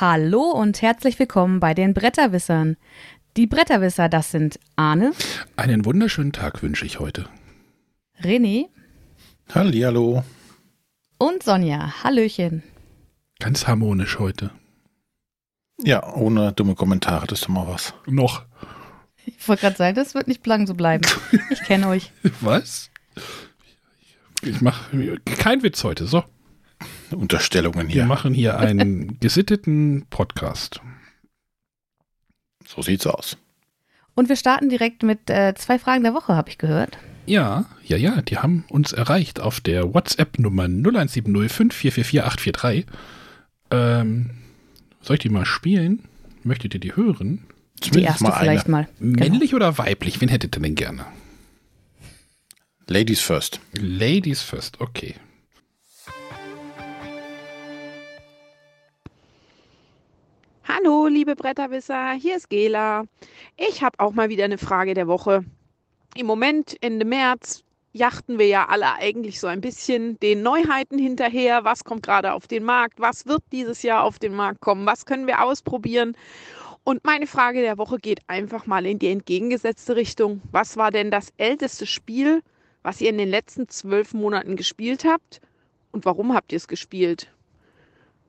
Hallo und herzlich willkommen bei den Bretterwissern. Die Bretterwisser, das sind Arne. Einen wunderschönen Tag wünsche ich heute. René. Hallihallo. Und Sonja. Hallöchen. Ganz harmonisch heute. Ja, ohne dumme Kommentare, das ist doch mal was. Noch. Ich wollte gerade sagen, das wird nicht lang so bleiben. Ich kenne euch. Was? Ich mache kein Witz heute. So. Unterstellungen hier. Wir machen hier einen gesitteten Podcast. So sieht's aus. Und wir starten direkt mit äh, zwei Fragen der Woche, habe ich gehört. Ja, ja, ja, die haben uns erreicht auf der WhatsApp-Nummer 0170 5444 843. Ähm, soll ich die mal spielen? Möchtet ihr die hören? Die erste mal eine. vielleicht mal. Genau. Männlich oder weiblich? Wen hättet ihr denn gerne? Ladies first. Ladies first, okay. Hallo, liebe Bretterwisser, hier ist Gela. Ich habe auch mal wieder eine Frage der Woche. Im Moment, Ende März, jachten wir ja alle eigentlich so ein bisschen den Neuheiten hinterher. Was kommt gerade auf den Markt? Was wird dieses Jahr auf den Markt kommen? Was können wir ausprobieren? Und meine Frage der Woche geht einfach mal in die entgegengesetzte Richtung. Was war denn das älteste Spiel, was ihr in den letzten zwölf Monaten gespielt habt? Und warum habt ihr es gespielt?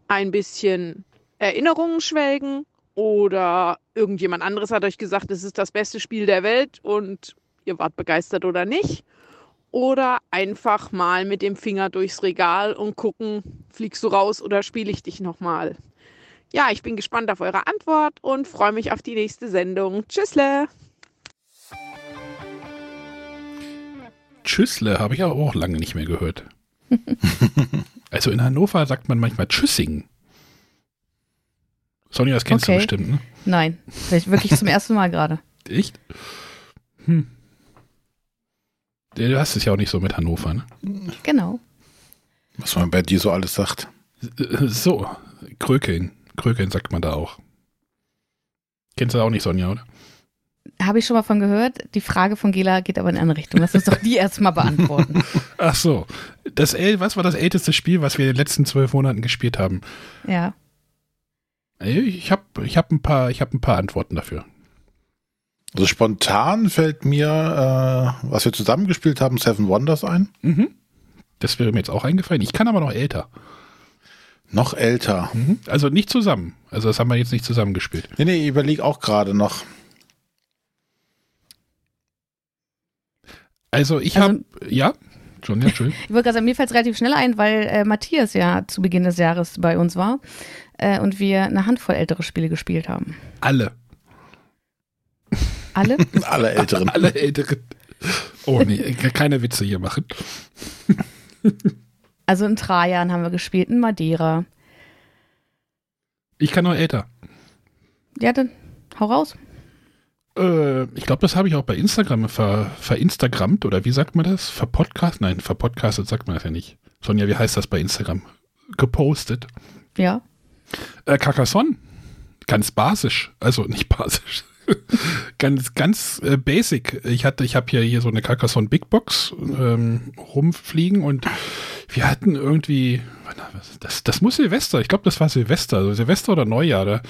Ein bisschen Erinnerungen schwelgen oder irgendjemand anderes hat euch gesagt, es ist das beste Spiel der Welt und ihr wart begeistert oder nicht. Oder einfach mal mit dem Finger durchs Regal und gucken, fliegst du raus oder spiele ich dich nochmal. Ja, ich bin gespannt auf eure Antwort und freue mich auf die nächste Sendung. Tschüssle! Tschüssle habe ich aber auch lange nicht mehr gehört. also in Hannover sagt man manchmal Tschüssing. Sonja, das kennst Okay. du bestimmt, ne? Nein, vielleicht wirklich zum ersten Mal gerade. Echt? Hm. Du hast es ja auch nicht so mit Hannover, ne? Genau. Was man bei dir so alles sagt. So, Krökeln. Krökeln sagt man da auch. Kennst du auch nicht, Sonja, oder? Habe ich schon mal von gehört. Die Frage von Gela geht aber in eine andere Richtung. Lass uns doch die erstmal beantworten. Ach so. Das was war das älteste Spiel, was wir in den letzten zwölf Monaten gespielt haben? Ja. Ich habe ich hab ein, paar- ich hab ein paar Antworten dafür. Also spontan fällt mir, äh, was wir zusammengespielt haben, Seven Wonders ein. Mhm. Das wäre mir jetzt auch eingefallen. Ich kann aber noch älter. Noch älter. Mhm. Also nicht zusammen. Also das haben wir jetzt nicht zusammen gespielt. Nee, nee, ich überlege auch gerade noch. Also ich Also- habe, ja, schon, ja, schön. Ich wollte gerade sagen, mir fällt es relativ schnell ein, weil äh, Matthias ja zu Beginn des Jahres bei uns war äh, und wir eine Handvoll ältere Spiele gespielt haben. Alle. Alle? Alle Älteren. Alle Älteren. Oh nee, keine Witze hier machen. Also in Trajan haben wir gespielt, in Madeira. Ich kann noch älter. Ja, dann hau raus. Äh, ich glaube, das habe ich auch bei Instagram ver, verinstagrammt oder wie sagt man das? Verpodcast? Nein, verpodcastet sagt man das ja nicht. Sonja, wie heißt das bei Instagram? Gepostet. Ja. Äh, Carcassonne. Ganz basisch. Also nicht basisch. ganz, ganz äh, basic. Ich hatte, ich habe hier, hier so eine Carcassonne Big Box ähm, rumfliegen und wir hatten irgendwie, das, das muss Silvester, ich glaube, das war Silvester, also Silvester oder Neujahr, da,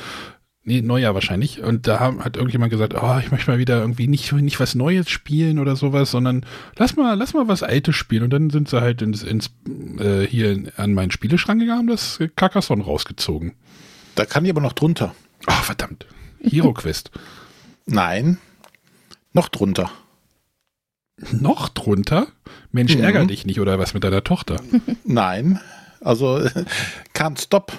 nee, Neujahr wahrscheinlich. Und da haben, hat irgendjemand gesagt, oh, ich möchte mal wieder irgendwie nicht, nicht was Neues spielen oder sowas, sondern lass mal, lass mal was Altes spielen. Und dann sind sie halt ins, ins äh, hier an meinen Spieleschrank gegangen, haben das Carcassonne rausgezogen. Da kann ich aber noch drunter. Ah, verdammt. Hero Quest. Nein. Noch drunter. Noch drunter? Mensch, Mhm. ärger dich nicht oder was mit deiner Tochter? Nein. Also Can't Stop.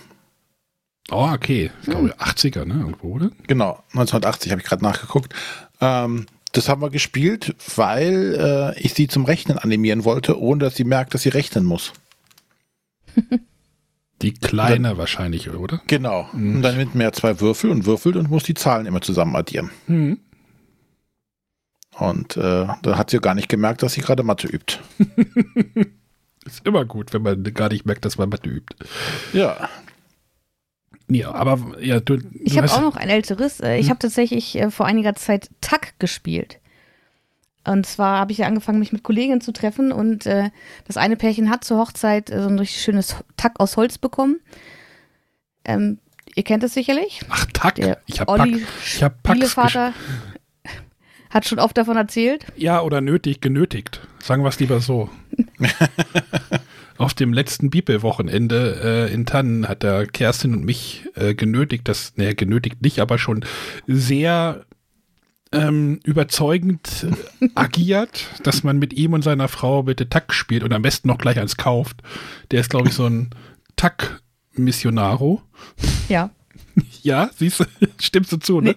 Oh, okay. Ich glaube 80er, ne? Irgendwo, oder? Genau, 1980 habe ich gerade nachgeguckt. Ähm, das haben wir gespielt, weil äh, ich sie zum Rechnen animieren wollte, ohne dass sie merkt, dass sie rechnen muss. Die kleine wahrscheinlich, oder? Genau. Und dann nimmt man ja zwei Würfel und würfelt und muss die Zahlen immer zusammen addieren. Hm. Und äh, dann hat sie gar nicht gemerkt, dass sie gerade Mathe übt. Ist immer gut, wenn man gar nicht merkt, dass man Mathe übt. Ja. Ja, aber ja, du, Ich du habe hast- auch noch ein älteres. Äh, Ich Hm. habe tatsächlich äh, vor einiger Zeit Tack gespielt. Und zwar habe ich ja angefangen, mich mit Kolleginnen zu treffen und äh, das eine Pärchen hat zur Hochzeit äh, so ein richtig schönes Tack aus Holz bekommen. Ähm, Ihr kennt es sicherlich. Ach, Tack. Der Ich habe Pack. Ich habe Packs hat schon oft davon erzählt. Ja, oder nötig, genötigt. Sagen wir es lieber so. Auf dem letzten Bibelwochenende äh, in Tannen hat der Kerstin und mich äh, genötigt, das, naja, genötigt nicht, aber schon sehr ähm, überzeugend äh, agiert, dass man mit ihm und seiner Frau bitte Tack spielt und am besten noch gleich eins kauft. Der ist, glaube ich, so ein Tack-Missionaro. Ja. Ja, siehst du, stimmst du zu, ne?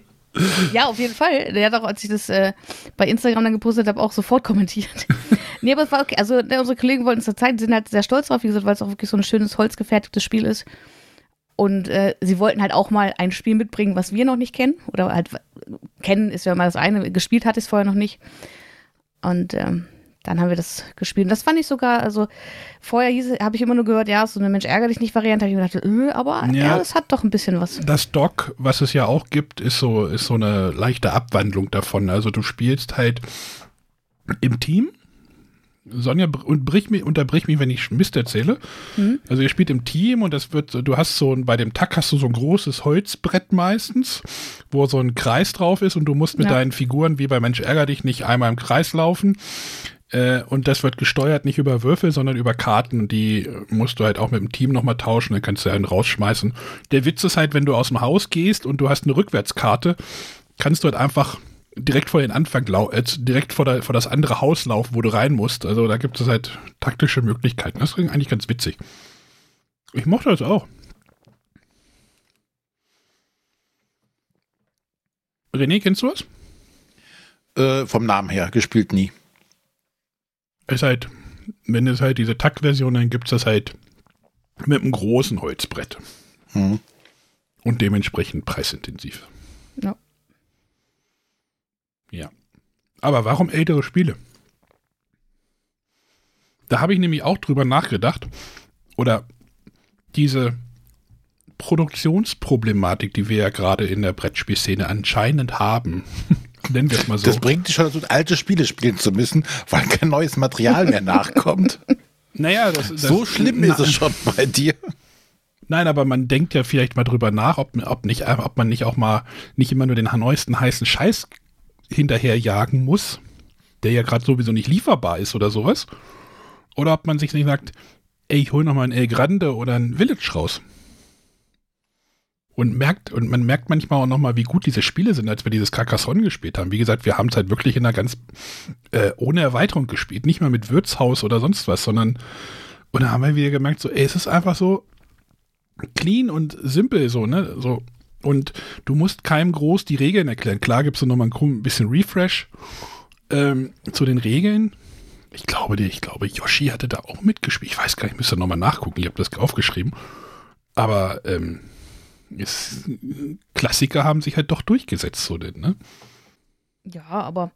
Ja, auf jeden Fall. Der hat auch, als ich das äh, bei Instagram dann gepostet habe, auch sofort kommentiert. nee, aber es war okay. Also ne, unsere Kollegen wollten es zur Zeit, sind halt sehr stolz drauf, wie gesagt, weil es auch wirklich so ein schönes, holzgefertigtes Spiel ist. Und äh, sie wollten halt auch mal ein Spiel mitbringen, was wir noch nicht kennen. Oder halt kennen ist ja mal das eine. Gespielt hatte ich es vorher noch nicht. Und ähm, dann haben wir das gespielt. Und das fand ich sogar, also vorher habe ich immer nur gehört, ja, so eine Mensch ärger dich nicht Variante. habe ich mir gedacht, äh, aber Ja. ja, es hat doch ein bisschen was. Das Dock, was es ja auch gibt, ist so, ist so eine leichte Abwandlung davon. Also du spielst halt im Team. Sonja, br- und brich mich, unterbrich mich, wenn ich Mist erzähle. Also ihr spielt im Team und das wird, du hast so ein, bei dem Tack hast du so ein großes Holzbrett meistens, wo so ein Kreis drauf ist und du musst mit Ja. deinen Figuren wie bei Mensch ärger dich nicht einmal im Kreis laufen. Äh, und das wird gesteuert nicht über Würfel, sondern über Karten. Die äh, musst du halt auch mit dem Team nochmal tauschen, dann kannst du einen rausschmeißen. Der Witz ist halt, wenn du aus dem Haus gehst und du hast eine Rückwärtskarte, kannst du halt einfach direkt vor den Anfang äh, direkt vor, der, vor das andere Haus laufen, wo du rein musst. Also da gibt es halt taktische Möglichkeiten. Das ist eigentlich ganz witzig. Ich mochte das auch. René, kennst du was? Äh, vom Namen her, gespielt nie. Ist halt, wenn es halt diese Taktversion, dann gibt es das halt mit einem großen Holzbrett. Mhm. Und dementsprechend preisintensiv. Ja. Ja. Aber warum ältere Spiele? Da habe ich nämlich auch drüber nachgedacht. Oder diese Produktionsproblematik, die wir ja gerade in der Brettspielszene anscheinend haben. Nennen wir es mal so. Das bringt dich schon dazu, alte Spiele spielen zu müssen, weil kein neues Material mehr nachkommt. naja, das, das, so schlimm na, ist es schon bei dir. Nein, aber man denkt ja vielleicht mal drüber nach, ob, ob, nicht, ob man nicht auch mal nicht immer nur den neuesten heißen Scheiß hinterherjagen muss, der ja gerade sowieso nicht lieferbar ist oder sowas. Oder ob man sich nicht sagt, ey, ich hol noch mal ein El Grande oder ein Village raus. Und merkt, und man merkt manchmal auch noch mal, wie gut diese Spiele sind, als wir dieses Carcassonne gespielt haben. Wie gesagt, wir haben es halt wirklich in einer ganz, äh, ohne Erweiterung gespielt. Nicht mal mit Wirtshaus oder sonst was, sondern, und da haben wir wieder gemerkt, so, ey, es ist einfach so, clean und simpel so, ne? So. Und du musst keinem groß die Regeln erklären. Klar gibt es noch mal ein bisschen Refresh ähm, zu den Regeln. Ich glaube, ich glaube, Yoshi hatte da auch mitgespielt. Ich weiß gar nicht, ich müsste noch mal nachgucken. Ich habe das aufgeschrieben. Aber ähm, ist, Klassiker haben sich halt doch durchgesetzt, so denn, ne? Ja, aber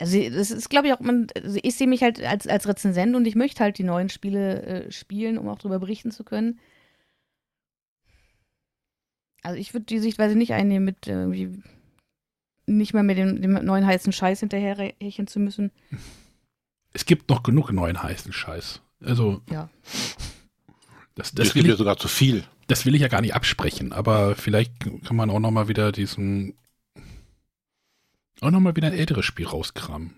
also das ist, glaube ich, auch, man, also ich sehe mich halt als, als Rezensent und ich möchte halt die neuen Spiele äh, spielen, um auch darüber berichten zu können. Also ich würde die Sichtweise nicht einnehmen, mit äh, irgendwie nicht mehr mit dem, dem neuen heißen Scheiß hinterherhecheln zu müssen. Es gibt noch genug neuen heißen Scheiß. Also, Ja. das, Das, das, gibt ja sogar zu viel. Das will ich ja gar nicht absprechen, aber vielleicht kann man auch noch mal wieder diesen auch noch mal wieder ein älteres Spiel rauskramen.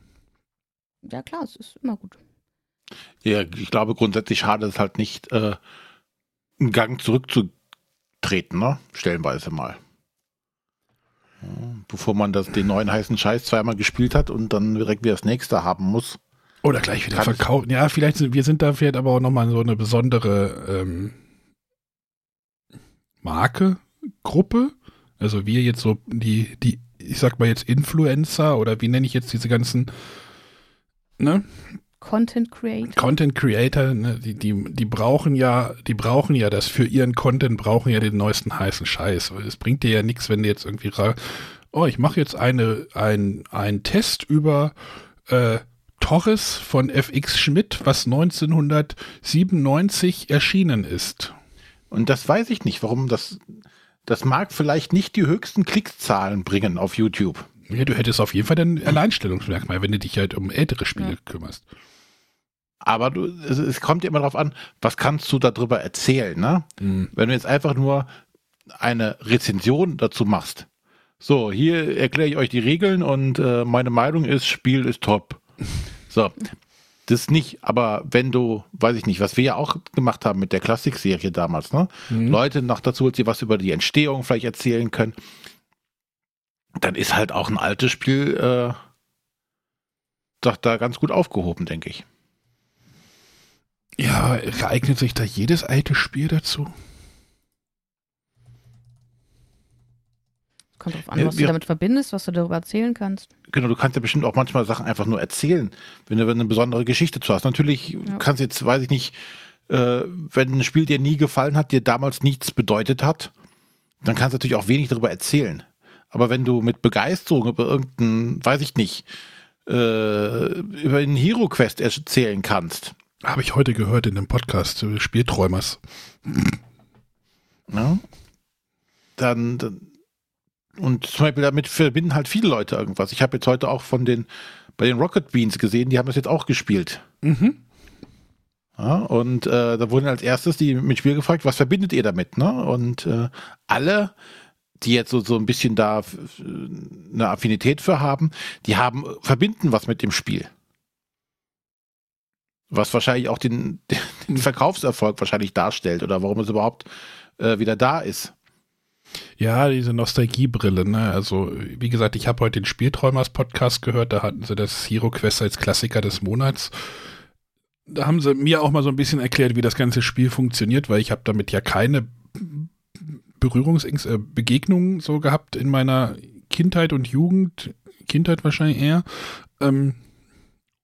Ja, klar, es ist immer gut. Ja, ich glaube grundsätzlich schade es halt nicht, äh, einen Gang zurückzutreten, ne? Stellenweise mal. Ja, bevor man das, den neuen heißen Scheiß zweimal gespielt hat und dann direkt wieder das nächste haben muss. Oder gleich wieder verkaufen. Ja, vielleicht sind wir sind da vielleicht aber auch noch mal so eine besondere ähm, Marke, Gruppe. Also wir jetzt so die, die, ich sag mal jetzt Influencer oder wie nenne ich jetzt diese ganzen, ne? Content Creator. Content Creator, ne, die, die, die brauchen ja, die brauchen ja das für ihren Content, brauchen ja den neuesten heißen Scheiß. Es bringt dir ja nichts, wenn du jetzt irgendwie, ra- oh, ich mache jetzt eine, ein, einen Test über äh, Torres von FX Schmidt, was 1997 erschienen ist. Und das weiß ich nicht, warum das, das mag vielleicht nicht die höchsten Klickszahlen bringen auf YouTube. Ja, du hättest auf jeden Fall ein Alleinstellungsmerkmal, wenn du dich halt um ältere Spiele Ja. kümmerst. Aber du, es, es kommt ja immer darauf an, was kannst du darüber erzählen, ne? Mhm. Wenn du jetzt einfach nur eine Rezension dazu machst. So, hier erkläre ich euch die Regeln und äh, meine Meinung ist, Spiel ist top. So, das nicht, aber wenn du, weiß ich nicht, was wir ja auch gemacht haben mit der Klassikserie damals, ne? Mhm. Leute noch dazu, die was über die Entstehung vielleicht erzählen können, dann ist halt auch ein altes Spiel äh, doch da ganz gut aufgehoben, denke ich. Ja, geeignet sich da jedes alte Spiel dazu? Kommt drauf an, was ja, du damit verbindest, was du darüber erzählen kannst. Genau, du kannst ja bestimmt auch manchmal Sachen einfach nur erzählen, wenn du eine besondere Geschichte zu hast. Natürlich ja. kannst du jetzt, weiß ich nicht, äh, wenn ein Spiel dir nie gefallen hat, dir damals nichts bedeutet hat, dann kannst du natürlich auch wenig darüber erzählen. Aber wenn du mit Begeisterung über irgendeinen, weiß ich nicht, äh, über einen Hero Quest erzählen kannst. Habe ich heute gehört in dem Podcast äh, Spielträumers. Ja. Dann, dann, und zum Beispiel damit verbinden halt viele Leute irgendwas. Ich habe jetzt heute auch von den bei den Rocket Beans gesehen, die haben das jetzt auch gespielt. Mhm. Ja, und äh, da wurden als erstes die mit Spiel gefragt, was verbindet ihr damit? Ne? Und äh, alle die jetzt so, so ein bisschen da eine Affinität für haben, die haben, verbinden was mit dem Spiel. Was wahrscheinlich auch den, den Verkaufserfolg wahrscheinlich darstellt oder warum es überhaupt äh, wieder da ist. Ja, diese Nostalgiebrille, ne? Also, wie gesagt, ich habe heute den Spielträumers-Podcast gehört, da hatten sie das Hero Quest als Klassiker des Monats. Da haben sie mir auch mal so ein bisschen erklärt, wie das ganze Spiel funktioniert, weil ich habe damit ja keine Berührungsängste, äh, Begegnungen so gehabt in meiner Kindheit und Jugend, Kindheit wahrscheinlich eher. Ähm,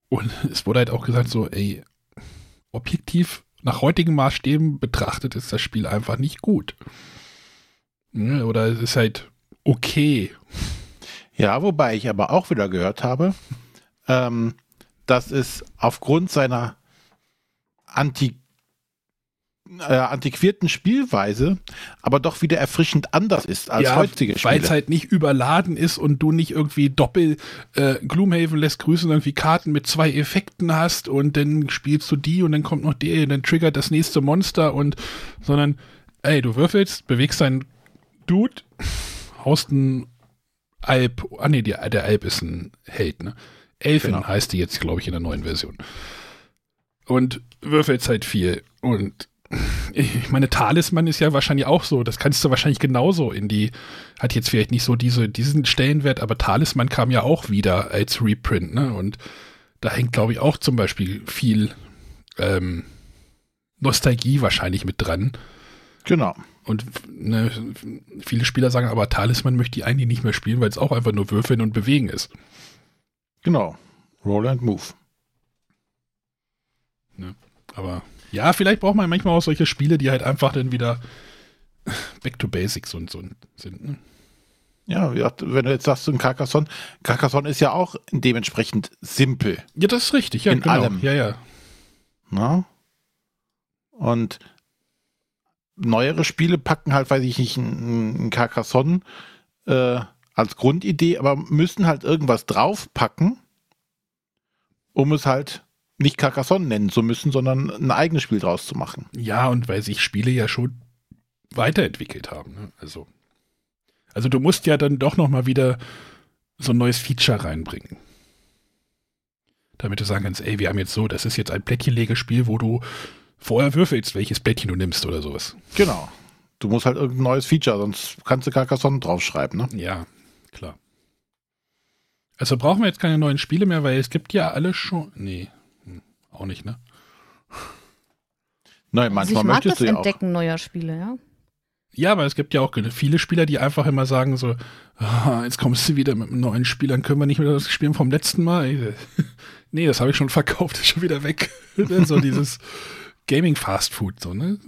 und es wurde halt auch gesagt, so, ey, objektiv nach heutigen Maßstäben betrachtet ist das Spiel einfach nicht gut. Ja, oder es ist halt okay. Ja, wobei ich aber auch wieder gehört habe, ähm, dass es aufgrund seiner Anti äh, antiquierten Spielweise, aber doch wieder erfrischend anders ist als ja, heutige Spiele. Weil es halt nicht überladen ist und du nicht irgendwie doppel äh, Gloomhaven lässt grüßen, irgendwie Karten mit zwei Effekten hast und dann spielst du die und dann kommt noch der, dann triggert das nächste Monster und sondern ey, du würfelst, bewegst deinen Dude, haust einen Alp, ah nee, der, der Alp ist ein Held, ne? Elfin genau. heißt die jetzt, glaube ich, in der neuen Version. Und würfelst halt viel und ich meine, Talisman ist ja wahrscheinlich auch so. Das kannst du wahrscheinlich genauso in die, hat jetzt vielleicht nicht so diese, diesen Stellenwert, aber Talisman kam ja auch wieder als Reprint, ne? Und da hängt, glaube ich, auch zum Beispiel viel ähm, Nostalgie wahrscheinlich mit dran. Genau. Und ne, viele Spieler sagen, aber Talisman möchte ich eigentlich nicht mehr spielen, weil es auch einfach nur Würfeln und Bewegen ist. Genau. Roll and Move. Ne? Aber ja, vielleicht braucht man manchmal auch solche Spiele, die halt einfach dann wieder back to basics und so sind. Ne? Ja, wenn du jetzt sagst, so ein Carcassonne, Carcassonne ist ja auch dementsprechend simpel. Ja, das ist richtig, ja, in genau. allem. Ja, ja. Na? Und neuere Spiele packen halt, weiß ich nicht, ein, Carcassonne äh, als Grundidee, aber müssen halt irgendwas draufpacken, um es halt nicht Carcassonne nennen zu müssen, sondern ein eigenes Spiel draus zu machen. Ja, und weil sich Spiele ja schon weiterentwickelt haben. Ne? Also, also du musst ja dann doch noch mal wieder so ein neues Feature reinbringen. Damit du sagen kannst, ey, wir haben jetzt so, das ist jetzt ein Plättchenlegespiel, wo du vorher würfelst, welches Plättchen du nimmst oder sowas. Genau. Du musst halt irgendein neues Feature, sonst kannst du Carcassonne draufschreiben, ne? Ja, klar. Also brauchen wir jetzt keine neuen Spiele mehr, weil es gibt ja alle schon. Nee, auch nicht, ne? Nein, manchmal also ich mag möchtest das du ja Entdecken auch. neuer Spiele, ja. Ja, aber es gibt ja auch viele Spieler, die einfach immer sagen so, oh, jetzt kommst du wieder mit einem neuen Spiel, dann können wir nicht mehr das spielen vom letzten Mal. nee, das habe ich schon verkauft, ist schon wieder weg. so dieses Gaming Fast Food, so, ne?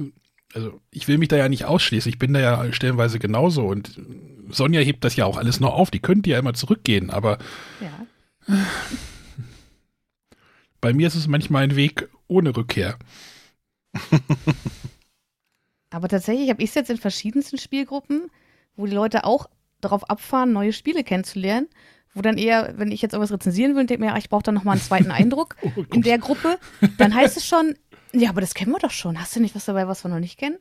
Also ich will mich da ja nicht ausschließen, ich bin da ja stellenweise genauso und Sonja hebt das ja auch alles noch auf, die könnte ja immer zurückgehen, aber ja. Bei mir ist es manchmal ein Weg ohne Rückkehr. Aber tatsächlich habe ich es jetzt in verschiedensten Spielgruppen, wo die Leute auch darauf abfahren, neue Spiele kennenzulernen. Wo dann eher, wenn ich jetzt irgendwas rezensieren will, denke mir, ich brauche dann nochmal einen zweiten Eindruck oh, in der Gruppe, dann heißt es schon, ja, aber das kennen wir doch schon. Hast du nicht was dabei, was wir noch nicht kennen?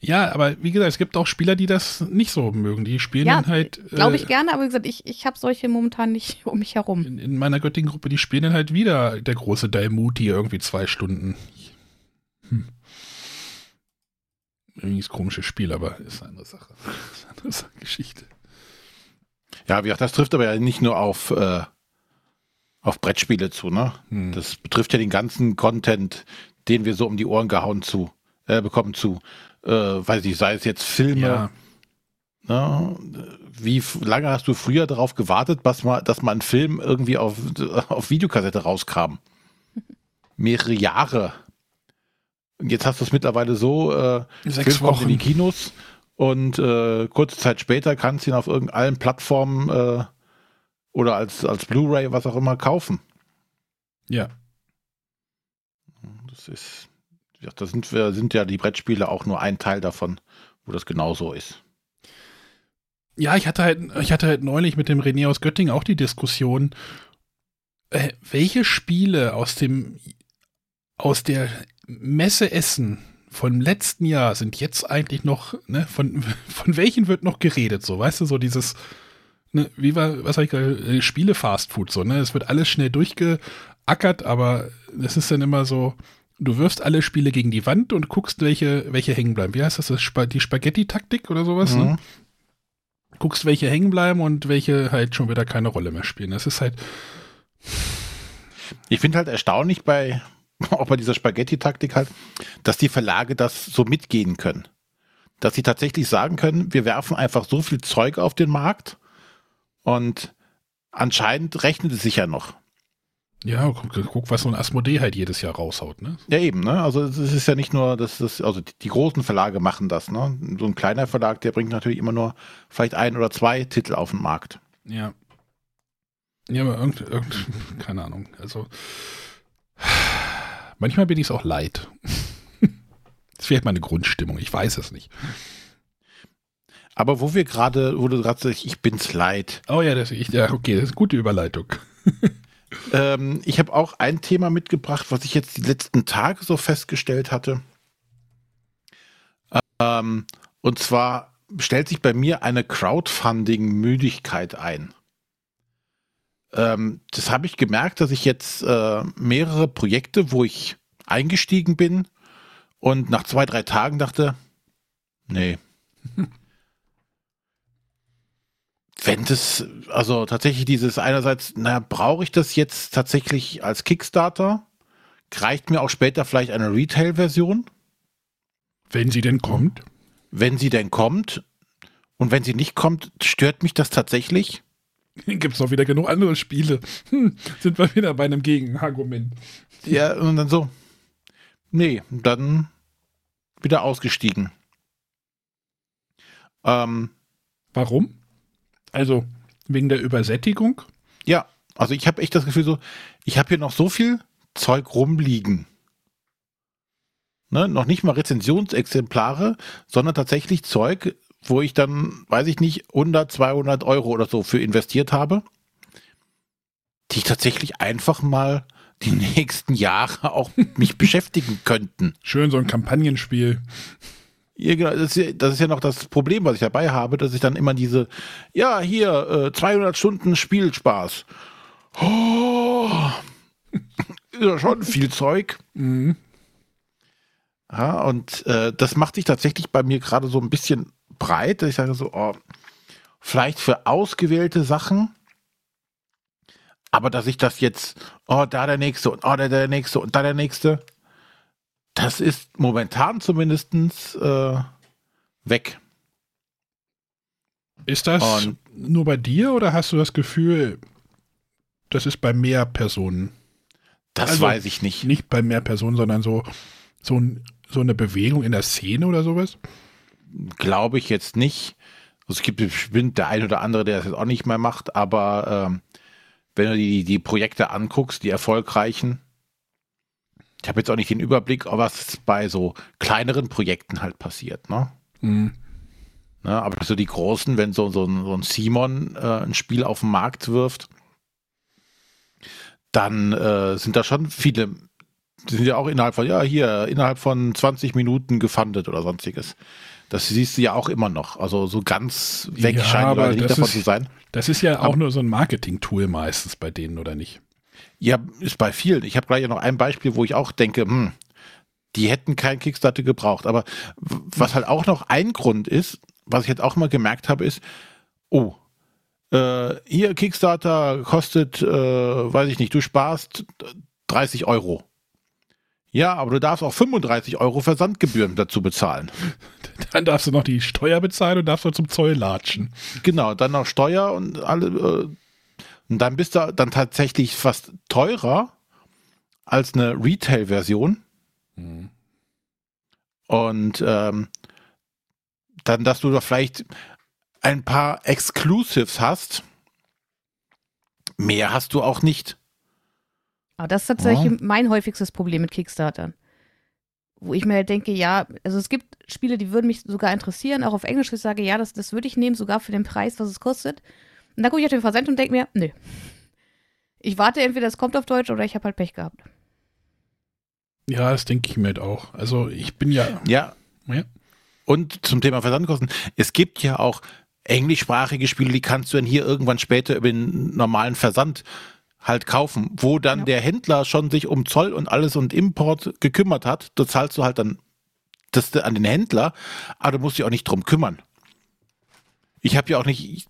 Ja, aber wie gesagt, es gibt auch Spieler, die das nicht so mögen. Die spielen Ja, dann halt. Glaube ich äh, gerne, aber wie gesagt, ich, ich habe solche momentan nicht um mich herum. in, in meiner Göttingen-Gruppe, die spielen dann halt wieder der große Daimuti irgendwie zwei Stunden. Hm. Irgendwie ist ein komisches Spiel, aber ist eine andere Sache. Ist eine andere Sache, Geschichte. Ja, wie gesagt, das trifft aber ja nicht nur auf, äh, auf Brettspiele zu, ne? Hm. Das betrifft ja den ganzen Content, den wir so um die Ohren gehauen zu, äh, bekommen zu, äh, weiß ich, sei es jetzt Filme, Ja, Ne? Wie lange hast du früher darauf gewartet, dass mal, dass mal ein Film irgendwie auf, auf Videokassette rauskam? Mehrere Jahre. Und jetzt hast du es mittlerweile so, äh, Sechs Film kommt in die Wochen. Kinos und äh, kurze Zeit später kannst du ihn auf irgendeinen Plattformen äh, oder als, als Blu-ray, was auch immer, kaufen. ja. Ist, ja, da sind, wir, sind ja die Brettspiele auch nur ein Teil davon, wo das genauso ist. Ja, ich hatte halt, ich hatte halt neulich mit dem René aus Göttingen auch die Diskussion, äh, welche Spiele aus dem, aus der Messe Essen vom letzten Jahr sind jetzt eigentlich noch, ne, von, von welchen wird noch geredet, so, weißt du, so dieses, ne, wie war, was sag ich gerade, äh, Spiele Fast Food, so, ne, es wird alles schnell durchgeackert, aber es ist dann immer so, du wirfst alle Spiele gegen die Wand und guckst, welche, welche hängen bleiben. Wie heißt das, das Spa die Spaghetti-Taktik oder sowas, ne? Mhm. guckst, welche hängen bleiben und welche halt schon wieder keine Rolle mehr spielen. Das ist halt, Ich finde halt erstaunlich bei, auch bei dieser Spaghetti-Taktik halt, dass die Verlage das so mitgehen können. Dass sie tatsächlich sagen können, wir werfen einfach so viel Zeug auf den Markt und anscheinend rechnet es sich ja noch. Ja, guck, guck, was so ein Asmodee halt jedes Jahr raushaut, ne? Ja, eben, ne? Also es ist ja nicht nur, dass das, also die, die großen Verlage machen das, ne? So ein kleiner Verlag, der bringt natürlich immer nur vielleicht ein oder zwei Titel auf den Markt. Ja. Ja, aber irgend, irgend keine Ahnung. Also, manchmal bin ich es auch leid. Das ist vielleicht meine Grundstimmung, ich weiß es nicht. Aber wo wir gerade, wo du gerade sagst, ich bin's leid. Oh ja, das, ich, ja, okay, das ist eine gute Überleitung. Ähm, ich habe auch ein Thema mitgebracht, was ich jetzt die letzten Tage so festgestellt hatte. Ähm, und zwar stellt sich bei mir eine Crowdfunding-Müdigkeit ein. Ähm, das habe ich gemerkt, dass ich jetzt äh, mehrere Projekte, wo ich eingestiegen bin und nach zwei, drei Tagen dachte, nee. Wenn das, also tatsächlich dieses einerseits, naja, brauche ich das jetzt tatsächlich als Kickstarter? Reicht mir auch später vielleicht eine Retail-Version, Wenn sie denn kommt. wenn sie denn kommt? Und wenn sie nicht kommt, stört mich das tatsächlich? Gibt es noch wieder genug andere Spiele. Hm, sind wir wieder bei einem Gegenargument. Ja, und dann so, nee, dann wieder ausgestiegen. Ähm, Warum? Also, wegen der Übersättigung? ja, also ich habe echt das Gefühl so, ich habe hier noch so viel Zeug rumliegen. Ne, noch nicht mal Rezensionsexemplare, sondern tatsächlich Zeug, wo ich dann, weiß ich nicht, 100, 200 Euro oder so für investiert habe, die tatsächlich einfach mal die nächsten Jahre auch mich beschäftigen könnten. Schön, so ein Kampagnenspiel. Ja, genau, das, ist ja, noch das Problem, was ich dabei habe, dass ich dann immer diese, ja, hier, äh, 200 Stunden Spielspaß. Oh, ist ja schon viel Zeug. Mhm. Ja, und äh, das macht sich tatsächlich bei mir gerade so ein bisschen breit. Ich sage so, oh, vielleicht für ausgewählte Sachen, aber dass ich das jetzt, oh, da der nächste und oh, da der nächste und da der nächste, das ist momentan zumindestens äh, weg. Ist das Und- nur bei dir oder hast du das Gefühl, das ist bei mehr Personen? Das Also, weiß ich nicht. Nicht bei mehr Personen, sondern so, so, ein, so eine Bewegung in der Szene oder sowas? Glaube ich jetzt nicht. Also es gibt bestimmt der ein oder andere, der das jetzt auch nicht mehr macht, aber ähm, wenn du die, die Projekte anguckst, die erfolgreichen, ich habe jetzt auch nicht den Überblick, was bei so kleineren Projekten halt passiert, ne? Mhm. Ne, aber so die großen, wenn so, so, ein, so ein Simon äh, ein Spiel auf den Markt wirft, dann äh, sind da schon viele, die sind ja auch innerhalb von, ja, hier, innerhalb von 20 Minuten gefundet oder sonstiges. Das siehst du ja auch immer noch. Also so ganz weg Ja, scheinen Leute nicht davon ist- zu sein. Das ist ja auch Aber- nur so ein Marketing-Tool meistens bei denen, oder nicht? Ja, ist bei vielen. Ich habe gleich noch ein Beispiel, wo ich auch denke, hm, die hätten kein Kickstarter gebraucht. Aber was halt auch noch ein Grund ist, was ich jetzt auch mal gemerkt habe, ist, oh, äh, hier Kickstarter kostet, äh, weiß ich nicht, du sparst 30 Euro. Ja, aber du darfst auch 35 Euro Versandgebühren dazu bezahlen. Dann darfst du noch die Steuer bezahlen und darfst du zum Zoll latschen. Genau, dann noch Steuer und alle. Äh, und dann bist du dann tatsächlich fast teurer als eine Retail-Version. Und ähm, dann, dass du da vielleicht ein paar Exclusives hast. Mehr hast du auch nicht. Aber das ist tatsächlich Ja. mein häufigstes Problem mit Kickstartern. Wo ich mir halt denke, ja, also es gibt Spiele, die würden mich sogar interessieren, auch auf Englisch, ich sage, ja, das, das würde ich nehmen, sogar für den Preis, was es kostet. Und dann gucke ich auf den Versand und denke mir, nö. Ich warte entweder, es kommt auf Deutsch oder ich habe halt Pech gehabt. Ja, das denke ich mir halt auch. Also ich bin ja, Ja. Ja. Und zum Thema Versandkosten. Es gibt ja auch englischsprachige Spiele, die kannst du dann hier irgendwann später über den normalen Versand halt kaufen, wo dann Ja. der Händler schon sich um Zoll und alles und Import gekümmert hat. Da zahlst du halt dann das an den Händler, aber du musst dich auch nicht drum kümmern. Ich habe ja auch nicht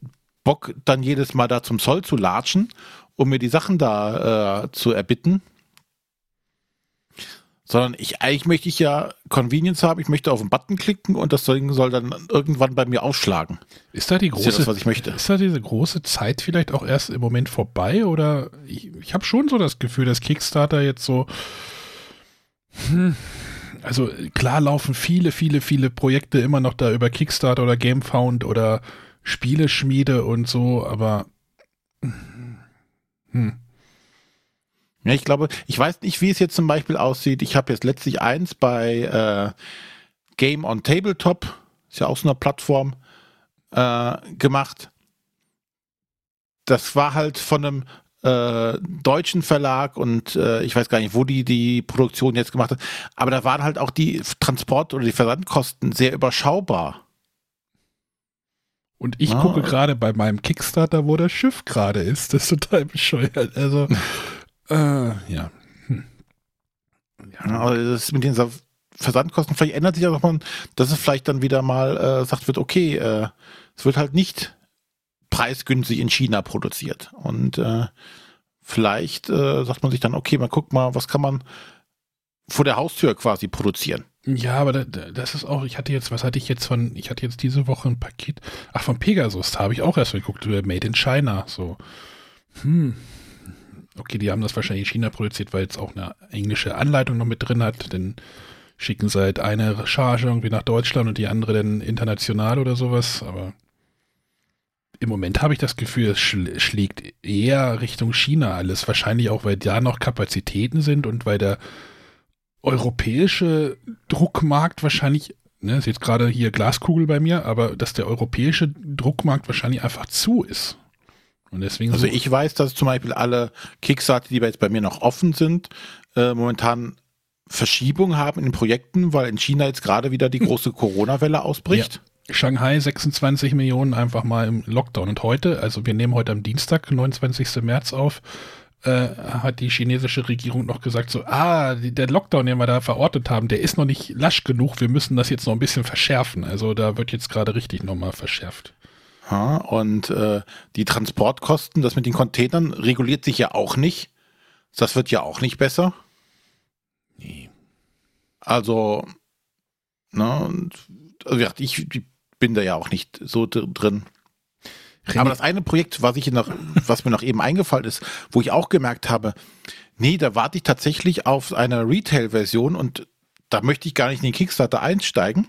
Bock, dann jedes Mal da zum Zoll zu latschen, um mir die Sachen da äh, zu erbitten. Sondern ich, eigentlich möchte ich ja Convenience haben, ich möchte auf den Button klicken und das Ding soll dann irgendwann bei mir aufschlagen. ist da die Das ist große, das, was ich möchte. ist da diese große Zeit vielleicht auch erst im Moment vorbei? Oder ich, ich habe schon so das Gefühl, dass Kickstarter jetzt so, hm, also klar laufen viele, viele, viele Projekte immer noch da über Kickstarter oder Gamefound oder Spieleschmiede und so, aber hm, Ja, ich glaube, ich weiß nicht, wie es jetzt zum Beispiel aussieht. Ich habe jetzt letztlich eins bei äh, Game on Tabletop, ist ja auch so eine Plattform, äh, gemacht. Das war halt von einem äh, deutschen Verlag und äh, ich weiß gar nicht, wo die die Produktion jetzt gemacht hat. Aber da waren halt auch die Transport- oder die Versandkosten sehr überschaubar. Und ich Ah. gucke gerade bei meinem Kickstarter, wo das Schiff gerade ist. Das ist total bescheuert. Also, äh, ja. Hm. Ja, aber das ist mit den Sa- Versandkosten, vielleicht ändert sich ja noch mal, dass es vielleicht dann wieder mal äh, sagt wird, okay, äh, es wird halt nicht preisgünstig in China produziert. Und äh, vielleicht äh, sagt man sich dann, okay, man guckt mal, was kann man vor der Haustür quasi produzieren. Ja, aber da, da, das ist auch, ich hatte jetzt, was hatte ich jetzt von, ich hatte jetzt diese Woche ein Paket, ach, von Pegasus, habe ich auch erst geguckt, äh, Made in China, so. Hm. Okay, die haben das wahrscheinlich in China produziert, weil es auch eine englische Anleitung noch mit drin hat, dann schicken sie halt eine Charge irgendwie nach Deutschland und die andere dann international oder sowas, aber im Moment habe ich das Gefühl, es schl schlägt eher Richtung China alles, wahrscheinlich auch, weil da noch Kapazitäten sind und weil der europäische Druckmarkt wahrscheinlich, ne, ist jetzt gerade hier Glaskugel bei mir, aber dass der europäische Druckmarkt wahrscheinlich einfach zu ist. Und deswegen Also so- ich weiß, dass zum Beispiel alle Kickstarter, die jetzt bei mir noch offen sind, äh, momentan Verschiebung haben in den Projekten, weil in China jetzt gerade wieder die große Corona-Welle ausbricht. Shanghai 26 Millionen einfach mal im Lockdown. Und heute, also wir nehmen heute am Dienstag, 29. März auf, äh, hat die chinesische Regierung noch gesagt, so, ah, der Lockdown, den wir da verortet haben, der ist noch nicht lasch genug, wir müssen das jetzt noch ein bisschen verschärfen. Also da wird jetzt gerade richtig nochmal verschärft. Ja, und äh, die Transportkosten, das mit den Containern reguliert sich ja auch nicht. Das wird ja auch nicht besser. Nee. Also, ne, und, also ich, ich bin da ja auch nicht so dr- drin. Aber das eine Projekt, was ich noch, was mir noch eben eingefallen ist, wo ich auch gemerkt habe, nee, da warte ich tatsächlich auf eine Retail-Version und da möchte ich gar nicht in den Kickstarter einsteigen.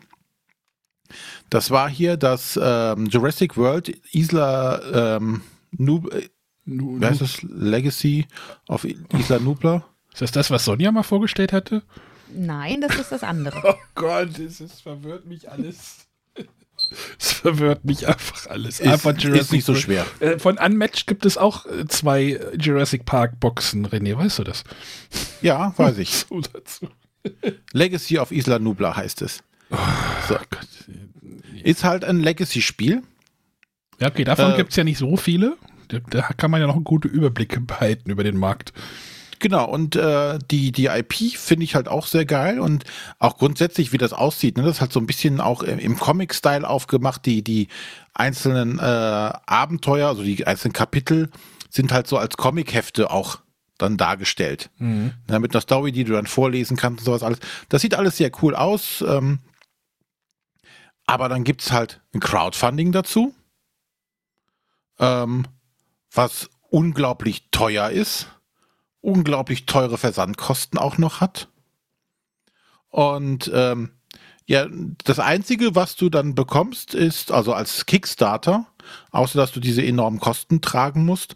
Das war hier das ähm, Jurassic World Isla ähm, Nub, äh, Nu- wie heißt das? Legacy of Isla Nubla. Ist das das, was Sonja mal vorgestellt hatte? Nein, das ist das andere. Oh Gott, es ist, verwirrt mich alles. Es verwirrt mich einfach alles. Ist, einfach ist nicht so schwer. Äh, Von Unmatched gibt es auch äh, zwei Jurassic Park Boxen, René, weißt du das? Ja, weiß ich. So dazu. Legacy of Isla Nubla heißt es. So. Oh Gott. Ist halt ein Legacy-Spiel. Ja, okay, davon Äh, gibt es ja nicht so viele. Da, da kann man ja noch einen guten Überblick behalten über den Markt. Genau, und äh, die, die IP finde ich halt auch sehr geil und auch grundsätzlich, wie das aussieht. Ne? Das ist halt so ein bisschen auch im, Comic-Style aufgemacht. Die, die einzelnen äh, Abenteuer, also die einzelnen Kapitel, sind halt so als Comic-Hefte auch dann dargestellt. Ja, mit einer Story, die du dann vorlesen kannst und sowas alles. Das sieht alles sehr cool aus. Ähm, aber dann gibt's halt ein Crowdfunding dazu, ähm, was unglaublich teuer ist unglaublich teure Versandkosten auch noch hat. Und ähm, ja, das Einzige, was du dann bekommst, ist, also als Kickstarter, außer dass du diese enormen Kosten tragen musst,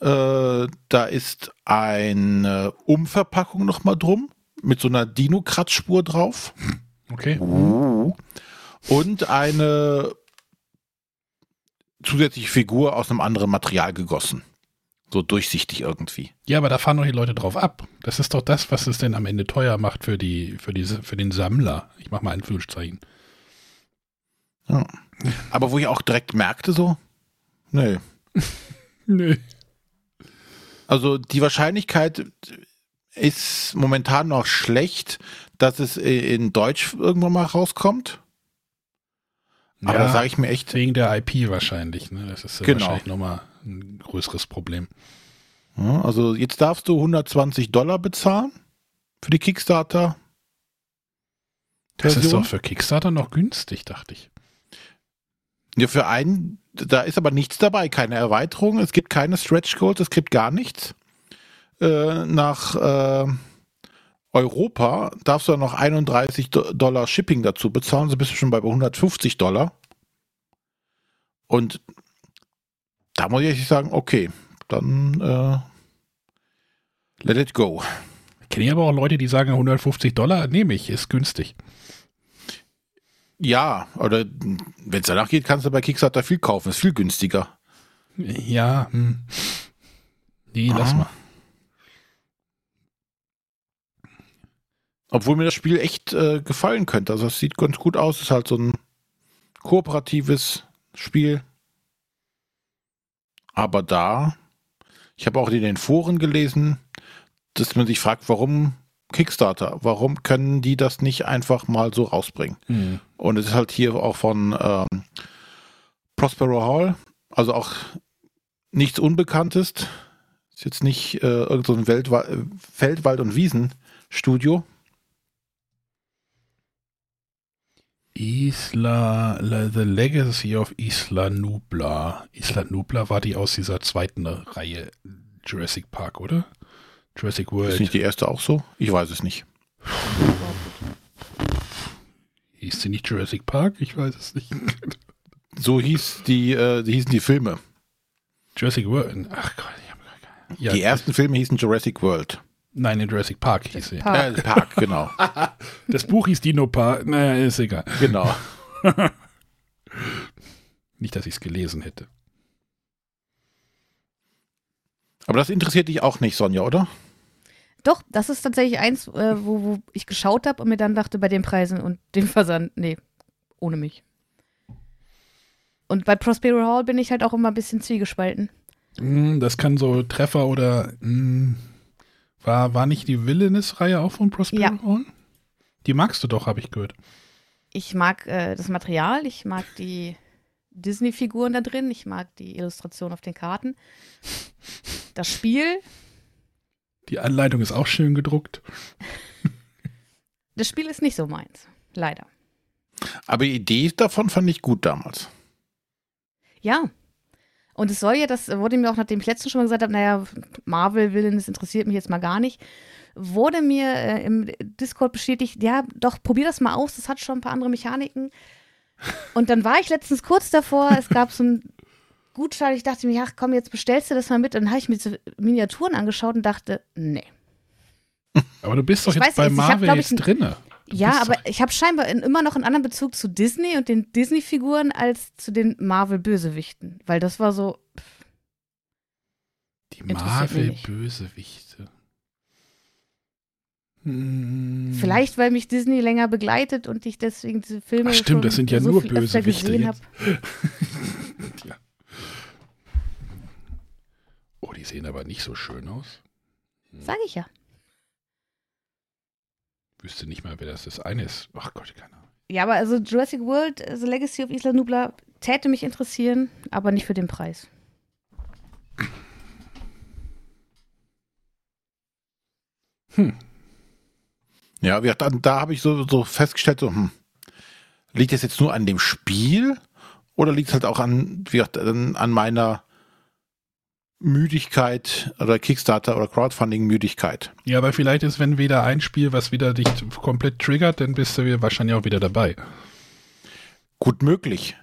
äh, da ist eine Umverpackung nochmal drum, mit so einer Dino-Kratzspur drauf. Okay. Und eine zusätzliche Figur aus einem anderen Material gegossen. So durchsichtig irgendwie. Ja, aber da fahren doch die Leute drauf ab. Das ist doch das, was es denn am Ende teuer macht für die, für diese, für den Sammler. Ich mach mal Anführungszeichen. Ja. Aber wo ich auch direkt merkte, so, nee. Nö. Also die Wahrscheinlichkeit ist momentan noch schlecht, dass es in Deutsch irgendwann mal rauskommt. Aber da sage ich mir echt, Wegen der IP wahrscheinlich, ne? Das ist ja Genau. wahrscheinlich nochmal ein größeres Problem. ja, also jetzt darfst du 120 Dollar bezahlen für die Kickstarter. Das ist doch für Kickstarter noch günstig, dachte ich. Ja, für einen, da ist aber nichts dabei, keine Erweiterung, es gibt keine Stretch Goals, es gibt gar nichts. Äh, nach äh, Europa darfst du dann noch 31 Do Dollar Shipping dazu bezahlen, so bist du schon bei 150 Dollar. Und da muss ich sagen, okay, dann äh, let it go. Kenne ich aber auch Leute, die sagen 150 Dollar, nehme ich, ist günstig. Ja, oder wenn es danach geht, kannst du bei Kickstarter viel kaufen, ist viel günstiger. Ja, hm. Nee, lass Ah. mal. Obwohl mir das Spiel echt äh, gefallen könnte. Also es sieht ganz gut aus. Es ist halt so ein kooperatives Spiel. Aber da, ich habe auch in den Foren gelesen, dass man sich fragt, warum Kickstarter? Warum können die das nicht einfach mal so rausbringen? Hm. Und es ist halt hier auch von ähm, Prospero Hall, also auch nichts Unbekanntes. Ist jetzt nicht äh, irgend so Weltwa Feldwald- und Wiesenstudio. Isla, The Legacy of Isla Nubla. Isla Nubla war die aus dieser zweiten Reihe Jurassic Park, oder? Jurassic Ist World. nicht die erste auch so? Ich weiß es nicht. Hieß sie nicht Jurassic Park? Ich weiß es nicht. So hieß die, äh, die hießen die Filme. Jurassic World. Ach Gott, ich hab gar keine. Ja, die ersten Filme hießen Jurassic World. Nein, in Jurassic Park hieß sie. Park. Äh, Park, genau. Das Buch hieß Dino Park. Naja, ist egal. genau. Nicht, dass ich es gelesen hätte. Aber das interessiert dich auch nicht, Sonja, oder? Doch, das ist tatsächlich eins, äh, wo, wo ich geschaut habe und mir dann dachte, bei den Preisen und dem Versand, nee, ohne mich. Und bei Prospero Hall bin ich halt auch immer ein bisschen zwiegespalten. Hm, Das kann so Treffer oder hm, war, war nicht die Villainous-Reihe auch von Prospero Ja. Hall? Die magst du doch, habe ich gehört. Ich mag äh, das Material, ich mag die Disney-Figuren da drin, ich mag die Illustration auf den Karten. Das Spiel, Die Anleitung ist auch schön gedruckt. das Spiel ist nicht so meins, leider. Aber die Idee davon fand ich gut damals. Ja. Und es soll ja, das wurde mir auch, nachdem ich letztens schon mal gesagt habe, naja, Marvel-Willen, das interessiert mich jetzt mal gar nicht, wurde mir äh, im Discord bestätigt, ja, doch, probier das mal aus, das hat schon ein paar andere Mechaniken. Und dann war ich letztens kurz davor, es gab so einen Gutschein, ich dachte mir, ach komm, jetzt bestellst du das mal mit. Und dann habe ich mir diese Miniaturen angeschaut und dachte, nee. Aber du bist doch Ich jetzt bei nicht, ich hab, Marvel jetzt drinne. Ja, aber ich habe scheinbar in, immer noch einen anderen Bezug zu Disney und den Disney-Figuren als zu den Marvel-Bösewichten. Weil das war so, Die mich nicht. Marvel-Bösewichte. Hm. Vielleicht, weil mich Disney länger begleitet und ich deswegen diese Filme Ach stimmt, schon das sind ja so nur Bösewichte jetzt. ja. Oh, die sehen aber nicht so schön aus. Sag ich ja. Wüsste nicht mal, wer das das eine ist. Ach Gott, keine Ahnung. Ja, aber also Jurassic World, The Legacy of Isla Nubla, täte mich interessieren, aber nicht für den Preis. Ja, wie, da, da habe ich so, so festgestellt, so, hm, liegt das jetzt nur an dem Spiel oder liegt es halt auch an, wie, an meiner Müdigkeit oder Kickstarter oder Crowdfunding-Müdigkeit? Ja, aber vielleicht ist, wenn wieder ein Spiel, was wieder dich komplett triggert, dann bist du wahrscheinlich auch wieder dabei. Gut möglich.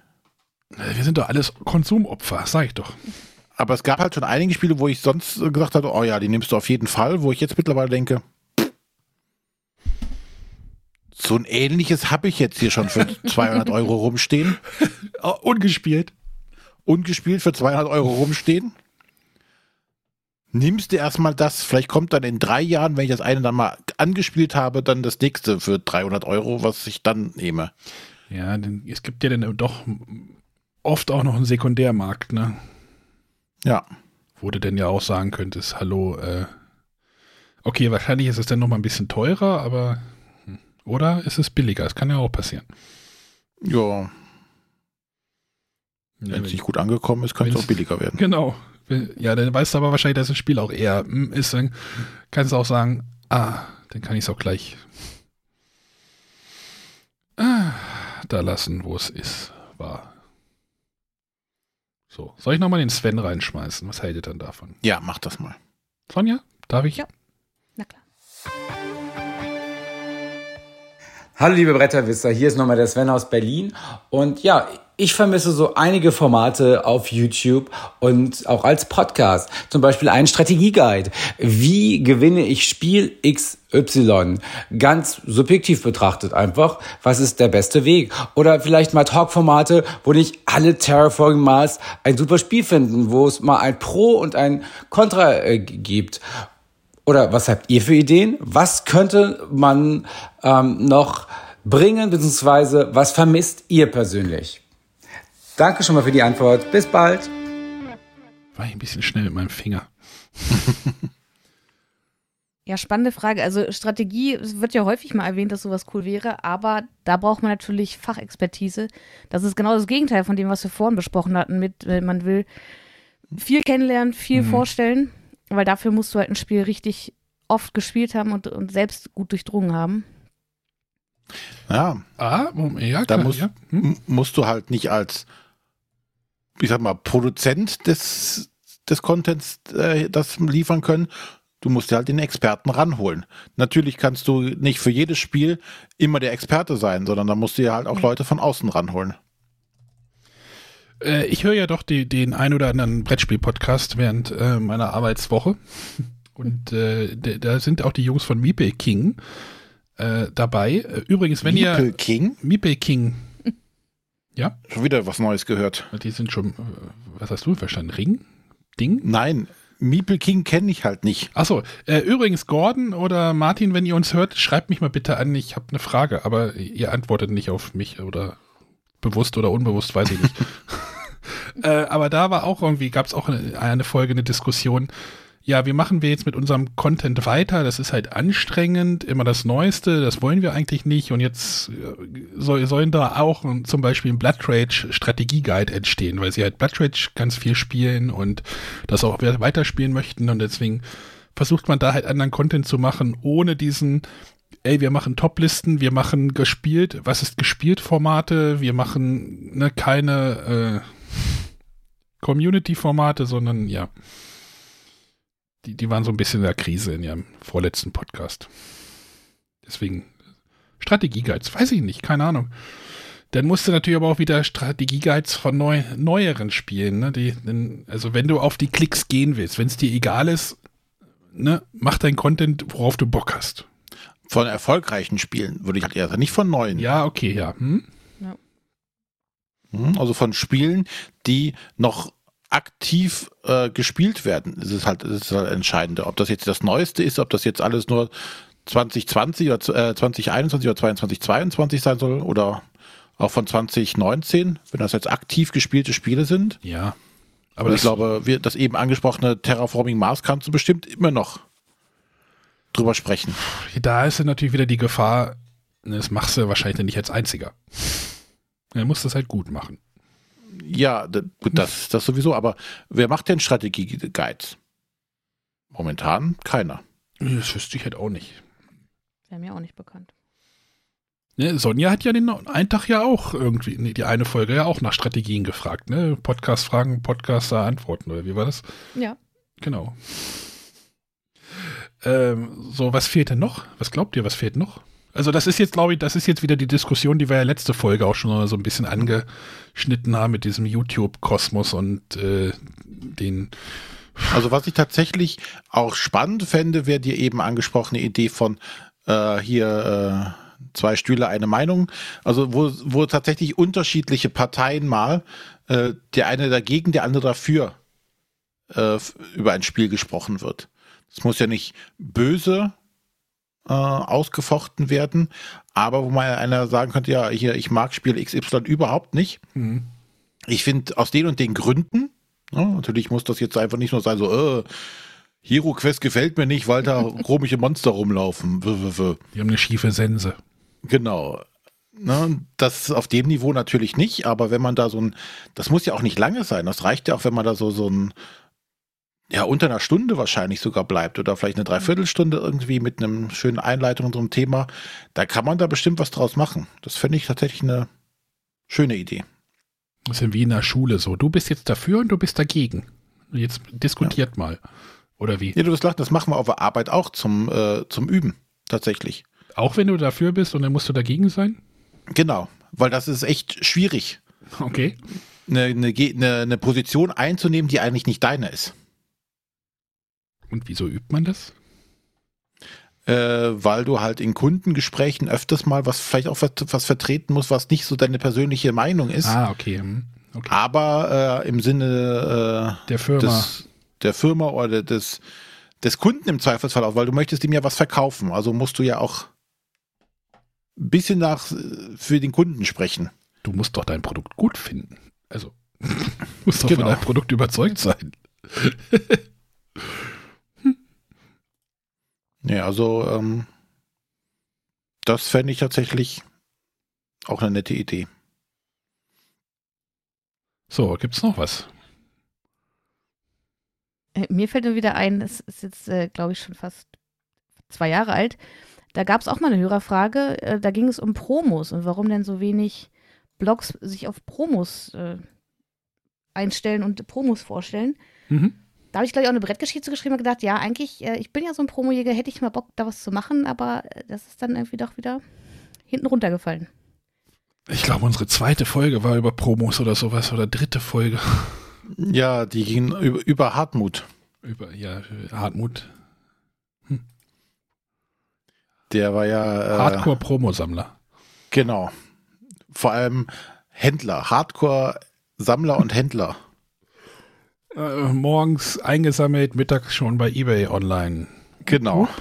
Wir sind doch alles Konsumopfer, sag ich doch. Aber es gab halt schon einige Spiele, wo ich sonst gesagt hatte, oh ja, die nimmst du auf jeden Fall, wo ich jetzt mittlerweile denke, so ein ähnliches habe ich jetzt hier schon für 200 Euro rumstehen. Ungespielt. ungespielt für 200 Euro rumstehen. Nimmst du erstmal das, vielleicht kommt dann in drei Jahren, wenn ich das eine dann mal angespielt habe, dann das nächste für 300 Euro, was ich dann nehme. Ja, denn es gibt ja dann doch oft auch noch einen Sekundärmarkt, ne? Ja, Wo du denn ja auch sagen könntest, hallo, äh, okay, wahrscheinlich ist es dann noch mal ein bisschen teurer, aber hm, oder ist es billiger? Das kann ja auch passieren. ja, wenn es nicht gut angekommen ist, kann es auch billiger werden. Genau. Ja, dann weißt du aber wahrscheinlich, dass das Spiel auch eher mm, ist. Dann kannst du auch sagen, ah, dann kann ich es auch gleich ah, da lassen, wo es ist, war. So, soll ich nochmal den Sven reinschmeißen? Was hält ihr dann davon? Ja, mach das mal. Sonja, darf ich? Ja. Na klar. Hallo liebe Bretterwisser, hier ist nochmal der Sven aus Berlin und ja, ich vermisse so einige Formate auf YouTube und auch als Podcast, zum Beispiel einen Strategieguide. Wie gewinne ich Spiel XY? Ganz subjektiv betrachtet einfach, was ist der beste Weg? Oder vielleicht mal Talkformate, wo nicht alle Terraforming Mars ein super Spiel finden, wo es mal ein Pro und ein Contra äh, gibt. Oder was habt ihr für Ideen? Was könnte man ähm, noch bringen, beziehungsweise was vermisst ihr persönlich? Danke schon mal für die Antwort. Bis bald. War ich ein bisschen schnell mit meinem Finger. Ja, spannende Frage. Also Strategie, es wird ja häufig mal erwähnt, dass sowas cool wäre, aber da braucht man natürlich Fachexpertise. Das ist genau das Gegenteil von dem, was wir vorhin besprochen hatten, mit äh, man will viel kennenlernen, viel Mhm. vorstellen, weil dafür musst du halt ein Spiel richtig oft gespielt haben und, und selbst gut durchdrungen haben. Ja, Ah, Moment, ja, da klar, musst, ja. Hm? musst du halt nicht als, ich sag mal, Produzent des, des Contents äh, das liefern können. Du musst dir halt den Experten ranholen. Natürlich kannst du nicht für jedes Spiel immer der Experte sein, sondern da musst du dir halt auch Leute von außen ranholen. Äh, ich höre ja doch die, den ein oder anderen Brettspiel-Podcast während äh, meiner Arbeitswoche. Und äh, da sind auch die Jungs von Meeple King äh, dabei. Äh, Übrigens, wenn Meeple ihr King? Meeple King, Schon wieder was Neues gehört. die sind schon, äh, was hast du verstanden? Ring? Ding? Nein, Meeple King kenne ich halt nicht. Achso, äh, übrigens, Gordon oder Martin, wenn ihr uns hört, schreibt mich mal bitte an. Ich habe eine Frage, aber ihr antwortet nicht auf mich oder bewusst oder unbewusst, weiß ich nicht. äh, aber da war auch irgendwie, gab es auch eine, eine Folge, eine Diskussion. Ja, wie machen wir jetzt mit unserem Content weiter? Das ist halt anstrengend, immer das Neueste, das wollen wir eigentlich nicht. Und jetzt äh, soll, sollen da auch zum Beispiel ein Blood Rage Strategie-Guide entstehen, weil sie halt Blood Rage ganz viel spielen und das auch we- weiterspielen möchten. Und deswegen versucht man da halt anderen Content zu machen, ohne diesen, ey, wir machen Toplisten, wir machen gespielt, was ist gespielt Formate, wir machen ne, keine äh, Community-Formate, sondern ja. Die, die waren so ein bisschen in der Krise in ihrem vorletzten Podcast. Deswegen Strategie-Guides, weiß ich nicht, keine Ahnung. Dann musst du natürlich aber auch wieder Strategie-Guides von neu, neueren spielen. Ne? Die, denn, also wenn du auf die Klicks gehen willst, wenn es dir egal ist, ne, mach dein Content, worauf du Bock hast. Von erfolgreichen Spielen würde ich halt eher sagen, nicht von neuen. Ja, okay, ja. Hm? Mhm, Also von Spielen, die noch aktiv äh, gespielt werden. Das ist halt das ist halt entscheidende. Ob das jetzt das Neueste ist, ob das jetzt alles nur 2020 oder äh, 2021 oder 2022 sein soll oder auch von 2019, wenn das jetzt aktiv gespielte Spiele sind. Ja. Aber ich glaube, wir, das eben angesprochene Terraforming Mars kannst du bestimmt immer noch drüber sprechen. da ist ja natürlich wieder die Gefahr, ne, das machst du wahrscheinlich nicht als einziger. Er muss das halt gut machen. Ja, d- gut, das, das sowieso, aber wer macht denn Strategie-Guides? Momentan keiner. Das wüsste ich halt auch nicht. Wäre mir auch nicht bekannt. Ne, Sonja hat ja den einen Tag ja auch irgendwie, nee, die eine Folge ja auch nach Strategien gefragt, ne? Podcast-Fragen, Podcaster antworten, oder wie war das? Ja. Genau. Ähm, so, was fehlt denn noch? Was glaubt ihr, was fehlt noch? Also, das ist jetzt, glaube ich, das ist jetzt wieder die Diskussion, die wir ja letzte Folge auch schon so ein bisschen angeschnitten haben mit diesem YouTube-Kosmos und äh, den. Also was ich tatsächlich auch spannend fände, wäre die eben angesprochene Idee von äh, hier äh, zwei Stühle, eine Meinung. Also wo, wo tatsächlich unterschiedliche Parteien mal, äh, der eine dagegen, der andere dafür äh, über ein Spiel gesprochen wird. Es muss ja nicht böse äh, ausgefochten werden, aber wo mal einer sagen könnte, ja, hier, ich mag Spiel XY überhaupt nicht. Mhm. Ich finde aus den und den Gründen, ja, natürlich muss das jetzt einfach nicht nur sein, so, äh, Hero Quest gefällt mir nicht, weil da komische Monster rumlaufen. Die haben eine schiefe Sense. Genau. Ne, das auf dem Niveau natürlich nicht, aber wenn man da so ein, das muss ja auch nicht lange sein, das reicht ja auch, wenn man da so, so ein, ja, unter einer Stunde wahrscheinlich sogar bleibt oder vielleicht eine Dreiviertelstunde irgendwie mit einem schönen Einleitung einem Thema, da kann man da bestimmt was draus machen. Das finde ich tatsächlich eine schöne Idee. Das ist ja wie in der Schule so. Du bist jetzt dafür und du bist dagegen. Jetzt diskutiert mal. Oder wie? Ja, du wirst lachen, das machen wir auf der Arbeit auch zum, äh, zum Üben, tatsächlich. Auch wenn du dafür bist und dann musst du dagegen sein? Genau, weil das ist echt schwierig, Okay. eine, eine, eine Position einzunehmen, die eigentlich nicht deine ist. Und wieso übt man das? Äh, weil du halt in Kundengesprächen öfters mal was vielleicht auch was, was vertreten musst, was nicht so deine persönliche Meinung ist, Ah, okay. hm, okay. aber äh, im Sinne Der äh, Firma. des, der Firma oder des, des Kunden im Zweifelsfall auch, weil du möchtest ihm ja was verkaufen. Also musst du ja auch ein bisschen nach äh, für den Kunden sprechen. Du musst doch dein Produkt gut finden. Also, du musst doch Genau. von deinem Produkt überzeugt sein. Ja, also ähm, das fände ich tatsächlich auch eine nette Idee. So, gibt's noch was? Äh, Mir fällt nur wieder ein, es ist jetzt, äh, glaube ich, schon fast zwei Jahre alt. Da gab es auch mal eine Hörerfrage. Äh, da ging es um Promos und warum denn so wenig Blogs sich auf Promos äh, einstellen und Promos vorstellen. Mhm. Da habe ich, glaube ich, auch eine Brettgeschichte geschrieben und gedacht, ja, eigentlich, äh, ich bin ja so ein Promojäger, hätte ich mal Bock, da was zu machen, aber äh, das ist dann irgendwie doch wieder hinten runtergefallen. Ich glaube, unsere zweite Folge war über Promos oder sowas oder dritte Folge Ja, die gingen über, über Hartmut. über ja Hartmut Der war ja äh, Hardcore Promosammler. Genau. Vor allem Händler, Hardcore-Sammler und Händler. Äh, morgens eingesammelt, mittags schon bei eBay online. Genau.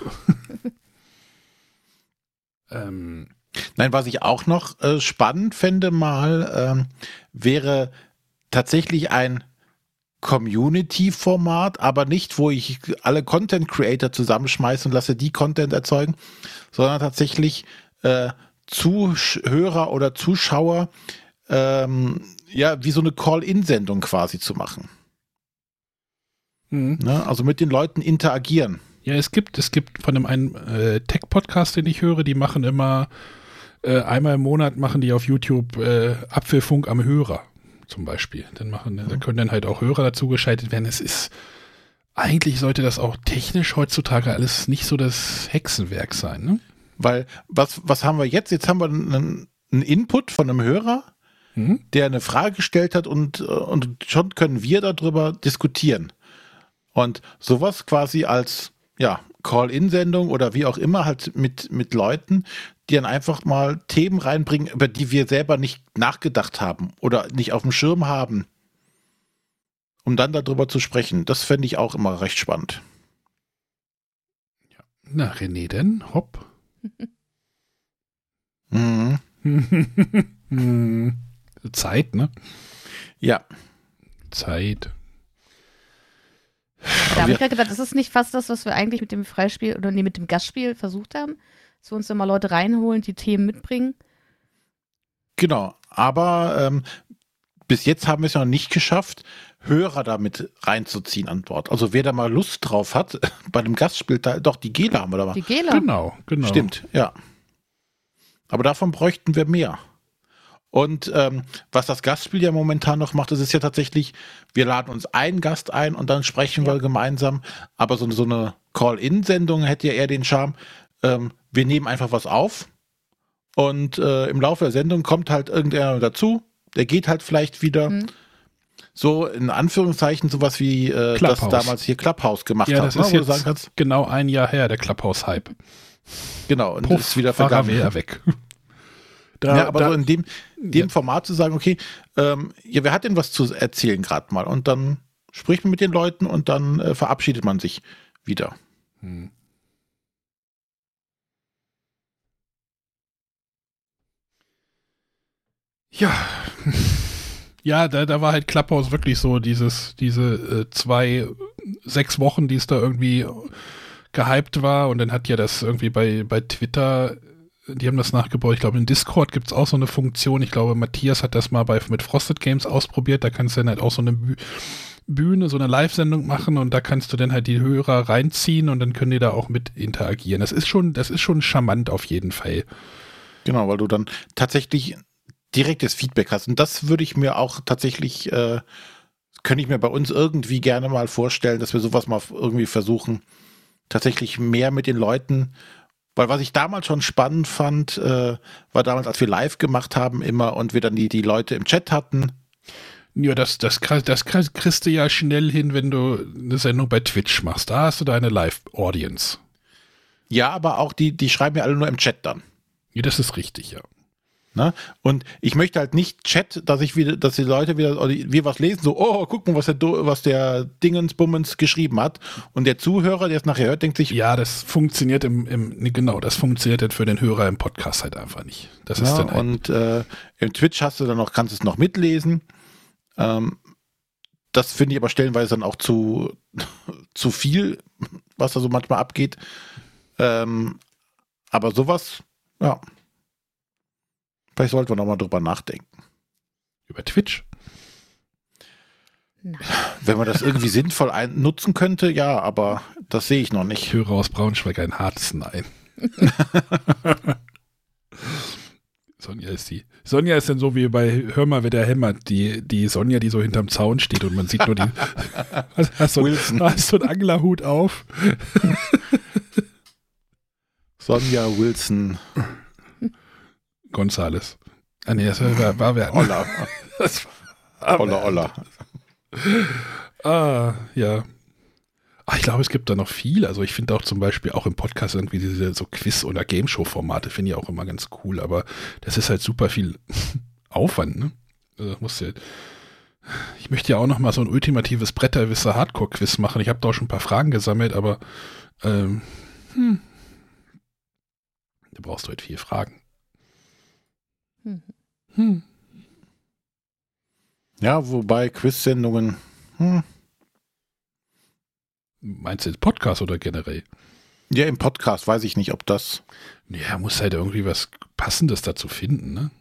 Ähm, Nein, was ich auch noch äh, spannend fände mal, ähm, wäre tatsächlich ein Community-Format, aber nicht, wo ich alle Content-Creator zusammenschmeiße und lasse die Content erzeugen, sondern tatsächlich äh, Zuhörer oder Zuschauer ähm, ja wie so eine Call-In-Sendung quasi zu machen. Mhm. Ne? Also mit den Leuten interagieren. Ja, es gibt, es gibt von einem einen äh, Tech-Podcast, den ich höre, die machen immer äh, einmal im Monat machen die auf YouTube äh, Apfelfunk am Hörer zum Beispiel. Dann machen, da können dann halt auch Hörer dazu geschaltet werden. Es ist eigentlich sollte das auch technisch heutzutage alles nicht so das Hexenwerk sein, ne? Weil was, was haben wir jetzt? Jetzt haben wir einen, einen Input von einem Hörer, Mhm. der eine Frage gestellt hat und, äh, und schon können wir darüber diskutieren. Und sowas quasi als ja, Call-In-Sendung oder wie auch immer halt mit, mit Leuten, die dann einfach mal Themen reinbringen, über die wir selber nicht nachgedacht haben oder nicht auf dem Schirm haben, um dann darüber zu sprechen. Das fände ich auch immer recht spannend. Na, René denn? Hopp. Mhm. Hm. Zeit, ne? Ja. Zeit. Da habe ich gerade gedacht, das ist nicht fast das, was wir eigentlich mit dem Freispiel oder nee, mit dem Gastspiel versucht haben. Dass wir uns immer Leute reinholen, die Themen mitbringen. Genau. Aber ähm, bis jetzt haben wir es noch nicht geschafft, Hörer damit reinzuziehen an Bord. Also wer da mal Lust drauf hat, bei dem Gastspiel, da, doch die Gela haben wir da mal. Die Gela. Genau, genau. Stimmt, ja. Aber davon bräuchten wir mehr. Und ähm, was das Gastspiel ja momentan noch macht, das ist ja tatsächlich, wir laden uns einen Gast ein und dann sprechen wir gemeinsam. Aber so, so eine Call-In-Sendung hätte ja eher den Charme, ähm, wir nehmen einfach was auf und äh, im Laufe der Sendung kommt halt irgendeiner dazu, der geht halt vielleicht wieder. Mhm. So in Anführungszeichen sowas wie äh, das damals hier Clubhouse gemacht Ja, hat, das ne, ist jetzt sagen kannst, genau ein Jahr her, der Clubhouse-Hype. genau, und Puff, ist wieder war er vergangen. weg. Da, ja, aber da, so in dem, dem Format zu sagen, okay, ähm, ja, wer hat denn was zu erzählen gerade mal? Und dann spricht man mit den Leuten und dann äh, verabschiedet man sich wieder. Hm. Ja. Ja, da, da war halt Clubhouse wirklich so dieses, diese äh, zwei, sechs Wochen, die es da irgendwie gehypt war und dann hat ja das irgendwie bei, bei Twitter, die haben das nachgebaut, ich glaube in Discord gibt es auch so eine Funktion, ich glaube Matthias hat das mal bei, mit Frosted Games ausprobiert, da kannst du dann halt auch so eine Büh Bühne, so eine Live-Sendung machen und da kannst du dann halt die Hörer reinziehen und dann können die da auch mit interagieren. Das ist schon, das ist schon charmant auf jeden Fall. Genau, weil du dann tatsächlich direktes Feedback hast. Und das würde ich mir auch tatsächlich, äh, könnte ich mir bei uns irgendwie gerne mal vorstellen, dass wir sowas mal irgendwie versuchen, tatsächlich mehr mit den Leuten, weil was ich damals schon spannend fand, äh, war damals, als wir live gemacht haben immer und wir dann die, die Leute im Chat hatten, Ja, das, das, das krie- kriegst du ja schnell hin, wenn du eine Sendung bei Twitch machst. Da hast du deine Live-Audience. Ja, aber auch die, die schreiben ja alle nur im Chat dann. Ja, das ist richtig, ja. Ne? Und ich möchte halt nicht Chat, dass ich wieder, dass die Leute wieder, oder wir was lesen, so, oh, guck mal, was der, was der Dingensbummens geschrieben hat. Und der Zuhörer, der es nachher hört, denkt sich, Ja, das funktioniert im, im genau, das funktioniert dann für den Hörer im Podcast halt einfach nicht. Das ist ja, dann halt, und äh, im Twitch hast du dann noch, kannst du es noch mitlesen. Ähm, das finde ich aber stellenweise dann auch zu, zu viel, was da so manchmal abgeht. Ähm, aber sowas, ja. Vielleicht sollten wir noch mal drüber nachdenken. über Twitch. Nein. Wenn man das irgendwie sinnvoll ein nutzen könnte, ja, aber das sehe ich noch Ich nicht. höre aus Braunschweig ein hartes Nein. Sonja ist die. Sonja ist dann so wie bei Hör mal, wer der hämmert. Die, die Sonja, die so hinterm Zaun steht und man sieht nur die. hast, hast, so, Wilson. hast so einen Anglerhut auf. Sonja Wilson Gonzales. Ah, nee, das war, war wer? Olla. Das war, Olla, Olla. Ah, ja. Ah, ich glaube, es gibt da noch viel. Also ich finde auch zum Beispiel auch im Podcast irgendwie diese so Quiz- oder Gameshow-Formate finde ich auch immer ganz cool, aber das ist halt super viel Aufwand, ne? Also musst ja, ich möchte ja auch noch mal so ein ultimatives Bretterwisser Hardcore-Quiz machen. Ich habe da auch schon ein paar Fragen gesammelt, aber ähm, hm, da brauchst du halt vier Fragen. Hm. Ja, wobei Quiz-Sendungen, hm, Meinst du jetzt Podcast oder generell? ja, im Podcast weiß ich nicht, ob das. Ja, muss halt irgendwie was Passendes dazu finden, ne?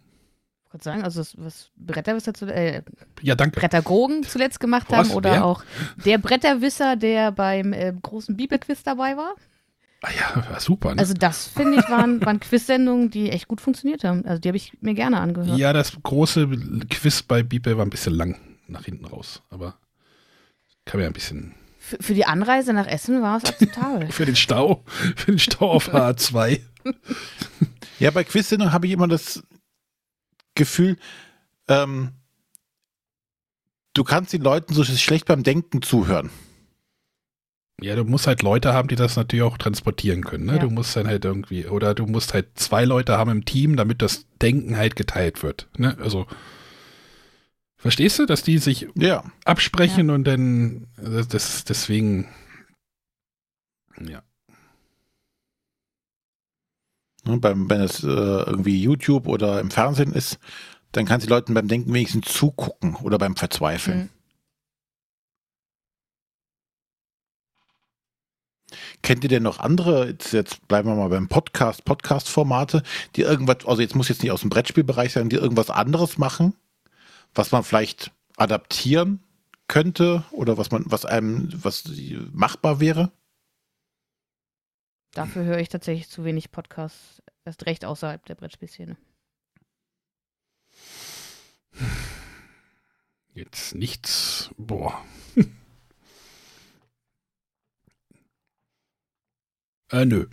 Ich wollte sagen, also das, was Bretterwisser zu, äh, Ja, danke. Brettergrogen zuletzt gemacht Was? haben oder Wer? auch der Bretterwisser, der beim äh, großen Bibelquiz dabei war. Ah ja, war super. Ne? Also das finde ich waren, waren Quiz-Sendungen, die echt gut funktioniert haben. Also die habe ich mir gerne angehört. ja, das große Quiz bei Bibel war ein bisschen lang nach hinten raus, aber kann mir ein bisschen Für, für die Anreise nach Essen war es akzeptabel. für den Stau, für den Stau auf H2. Ja, bei Quiz-Sendungen habe ich immer das Gefühl, ähm, du kannst den Leuten so schlecht beim Denken zuhören. Ja, du musst halt Leute haben, die das natürlich auch transportieren können. Ne? Ja. Du musst dann halt irgendwie, oder du musst halt zwei Leute haben im Team, damit das Denken halt geteilt wird. Ne? Also, verstehst du, dass die sich Ja. absprechen und dann, das, das deswegen, ja. Ne, beim, wenn es äh, irgendwie YouTube oder im Fernsehen ist, dann kannst du Leuten beim Denken wenigstens zugucken oder beim Verzweifeln. Mhm. Kennt ihr denn noch andere, jetzt, jetzt bleiben wir mal beim Podcast, Podcast-Formate, die irgendwas, also jetzt muss jetzt nicht aus dem Brettspielbereich sein, die irgendwas anderes machen, was man vielleicht adaptieren könnte oder was man, was einem, was machbar wäre? Dafür höre ich tatsächlich zu wenig Podcasts, erst recht außerhalb der Brettspielszene. Jetzt nichts, boah. äh, nö.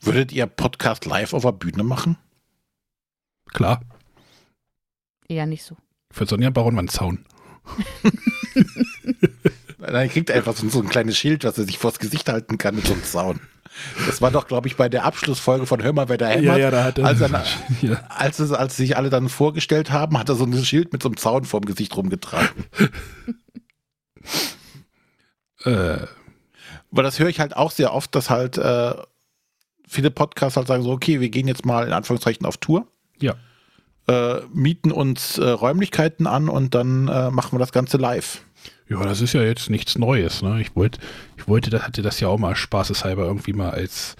Würdet ihr Podcast live auf der Bühne machen? Klar. Eher nicht so. Für Sonja bauen wir einen Zaun. Nein, kriegt einfach so, so ein kleines Schild, was er sich vors Gesicht halten kann mit so einem Zaun. Das war doch, glaube ich, bei der Abschlussfolge von Hör mal, wer da hämmert. da hat er. als, er, ja. als, es, als sich alle dann vorgestellt haben, hat er so ein Schild mit so einem Zaun vorm Gesicht rumgetragen. Äh, Weil das höre ich halt auch sehr oft, dass halt äh, viele Podcasts halt sagen so, okay, wir gehen jetzt mal in Anführungszeichen auf Tour, ja. äh, mieten uns äh, Räumlichkeiten an und dann äh, machen wir das Ganze live. Ja, das ist ja jetzt nichts Neues. Ne? Ich wollte, ich wollte, das hatte das ja auch mal spaßeshalber irgendwie mal als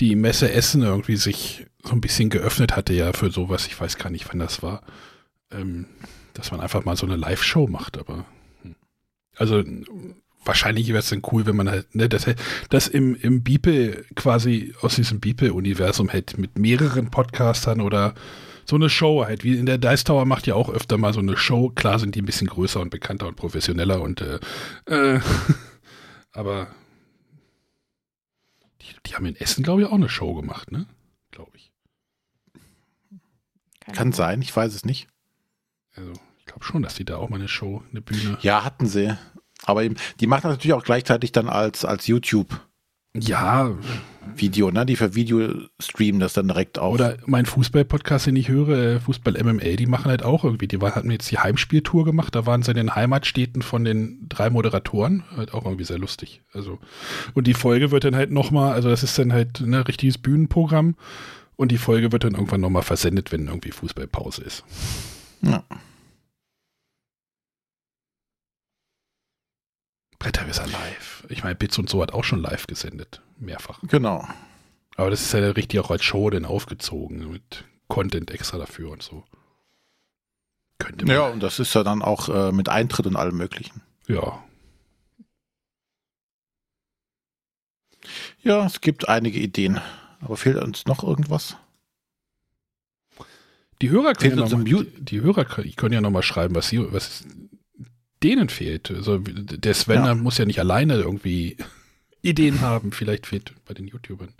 die Messe Essen irgendwie sich so ein bisschen geöffnet hatte ja für sowas. Ich weiß gar nicht, wann das war. Ähm, dass man einfach mal so eine Live-Show macht, aber hm. also wahrscheinlich wäre es dann cool, wenn man halt, ne, das, das im, im Beeple quasi aus diesem Beeple-Universum hätte mit mehreren Podcastern oder so eine Show halt, wie in der Dice Tower macht ja auch öfter mal so eine Show. Klar sind die ein bisschen größer und bekannter und professioneller und äh, äh, aber die, die haben in Essen, glaube ich, auch eine Show gemacht, ne? Glaube ich. Keine Kann sein, ich weiß es nicht. Also, ich glaube schon, dass die da auch mal eine Show, eine Bühne. Ja, hatten sie. Aber eben, die machen das natürlich auch gleichzeitig dann als, als YouTube-Video, Ja, ne? Die für Video streamen das dann direkt auf. oder mein Fußball-Podcast, den ich höre, äh, Fußball MMA, die machen halt auch irgendwie, die hatten jetzt die Heimspieltour gemacht, da waren sie in den Heimatstädten von den drei Moderatoren, halt auch irgendwie sehr lustig. Also, und die Folge wird dann halt nochmal, also das ist dann halt ein ne, richtiges Bühnenprogramm und die Folge wird dann irgendwann nochmal versendet, wenn irgendwie Fußballpause ist. Ja. Bretterwisser live. Ich meine, Bits und so hat auch schon live gesendet. Mehrfach. Genau. Aber das ist ja richtig auch als Show denn aufgezogen. Mit Content extra dafür und so. Könnte man. Ja, und das ist ja dann auch äh, mit Eintritt und allem Möglichen. Ja. Ja, es gibt einige Ideen. Aber fehlt uns noch irgendwas? Die Hörer können ja noch mal, die, die Hörer können, ja noch mal schreiben, was, sie, was denen fehlt. Also der Sven Ja. muss ja nicht alleine irgendwie Ideen haben. Vielleicht fehlt bei den YouTubern.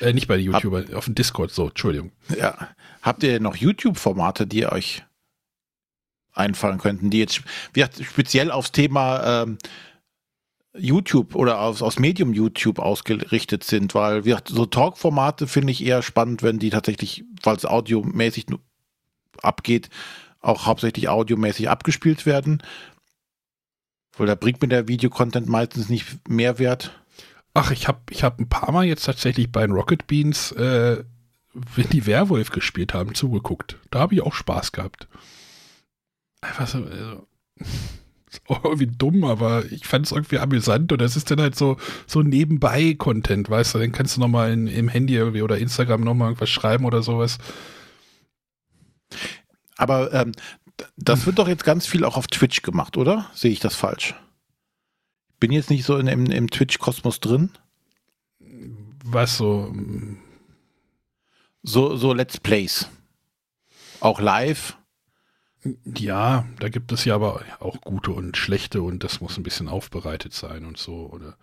Äh, nicht bei den Hab- YouTubern, auf dem Discord, so, Entschuldigung. Ja. Habt ihr noch YouTube-Formate, die euch einfallen könnten, die jetzt speziell aufs Thema ähm, YouTube oder aufs, aufs Medium YouTube ausgerichtet sind? Weil gesagt, so Talk-Formate finde ich eher spannend, wenn die tatsächlich, weil es audiomäßig abgeht, auch hauptsächlich audiomäßig abgespielt werden. Weil da bringt mir der Videocontent meistens nicht Mehrwert. Ach, ich habe ich hab ein paar Mal jetzt tatsächlich bei den Rocket Beans, äh, wenn die Werwolf gespielt haben, zugeguckt. Da habe ich auch Spaß gehabt. Einfach so, also, ist auch irgendwie dumm, aber ich fand es irgendwie amüsant und das ist dann halt so, so nebenbei-Content, weißt du, dann kannst du nochmal im Handy irgendwie oder Instagram nochmal irgendwas schreiben oder sowas. Aber ähm, das wird doch jetzt ganz viel auch auf Twitch gemacht, oder? Sehe ich das falsch? Bin jetzt nicht so in, im, im Twitch-Kosmos drin. Was so, So, so Let's Plays. Auch live. ja, da gibt es ja aber auch gute und schlechte und das muss ein bisschen aufbereitet sein und so, oder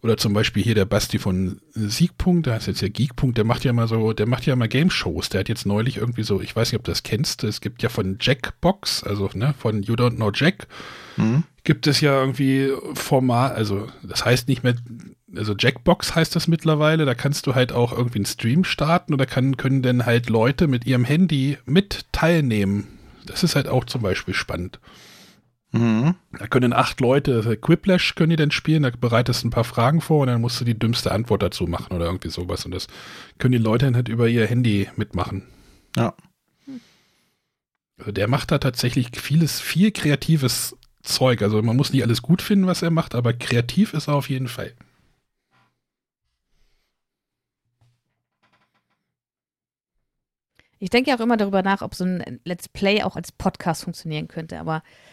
Oder zum Beispiel hier der Basti von Siegpunkt, der heißt jetzt ja Geekpunkt, der macht ja mal so, der macht ja mal Game-Shows. Der hat jetzt neulich irgendwie so, ich weiß nicht, ob du das kennst, es gibt ja von Jackbox, also ne, von You Don't Know Jack, Hm? gibt es ja irgendwie Format, also das heißt nicht mehr, also Jackbox heißt das mittlerweile, da kannst du halt auch irgendwie einen Stream starten oder kann, können dann halt Leute mit ihrem Handy mit teilnehmen. Das ist halt auch zum Beispiel spannend. Mhm. Da können acht Leute Quiplash können die dann spielen, da bereitest du ein paar Fragen vor und dann musst du die dümmste Antwort dazu machen oder irgendwie sowas. Und das können die Leute dann halt über ihr Handy mitmachen. Ja. Also der macht da tatsächlich vieles, viel kreatives Zeug. Also man muss nicht alles gut finden, was er macht, aber kreativ ist er auf jeden Fall. Ich denke ja auch immer darüber nach, ob so ein Let's Play auch als Podcast funktionieren könnte, aber äh,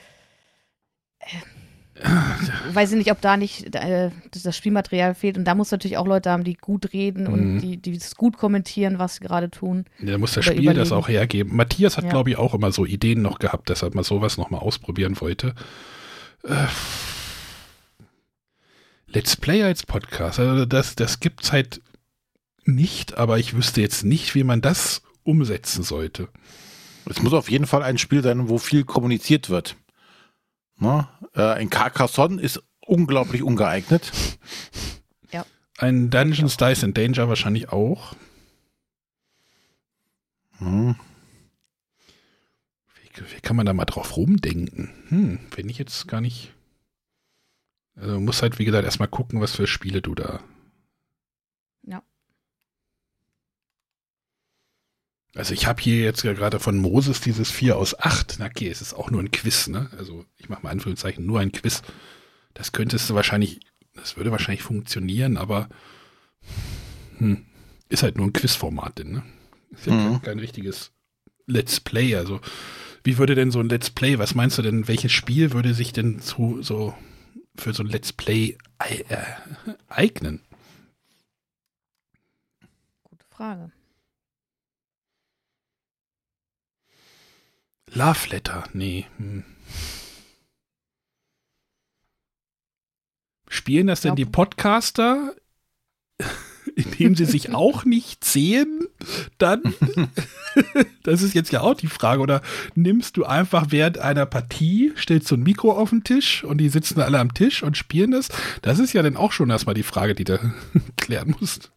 weiß ich nicht, ob da nicht äh, das Spielmaterial fehlt. Und da muss natürlich auch Leute haben, die gut reden und Mhm. die, die es gut kommentieren, was sie gerade tun. Da muss das Spiel das überlegen. auch hergeben. Matthias hat, Ja. glaube ich, auch immer so Ideen noch gehabt, dass er mal sowas noch mal ausprobieren wollte. Äh, Let's Play als Podcast, also das, das gibt's halt nicht, aber ich wüsste jetzt nicht, wie man das umsetzen sollte. Es muss auf jeden Fall ein Spiel sein, wo viel kommuniziert wird. Na, äh, ein Carcassonne ist unglaublich ungeeignet. Ein Dungeons Dice in Danger wahrscheinlich auch. Hm. Wie, wie kann man da mal drauf rumdenken? Hm, wenn ich jetzt gar nicht. Also muss halt, wie gesagt, erstmal gucken, was für Spiele du da. Ja. Also ich habe hier jetzt ja gerade von Moses dieses 4 aus 8. Na okay, es ist auch nur ein Quiz, ne? Also ich mache mal Anführungszeichen nur ein Quiz. Das könntest du wahrscheinlich, das würde wahrscheinlich funktionieren, aber hm, ist halt nur ein Quizformat, denn, ne? Ist ja Mhm. kein, kein richtiges Let's Play. Also wie würde denn so ein Let's Play, was meinst du denn, welches Spiel würde sich denn zu so für so ein Let's Play äh, eignen? Gute Frage. Love Letter, nee. Hm. Spielen das denn die Podcaster, indem sie sich auch nicht sehen? Dann? das ist jetzt ja auch die Frage. Oder nimmst du einfach während einer Partie, stellst du ein Mikro auf den Tisch und die sitzen alle am Tisch und spielen das? Das ist ja dann auch schon erstmal die Frage, die du klären musst.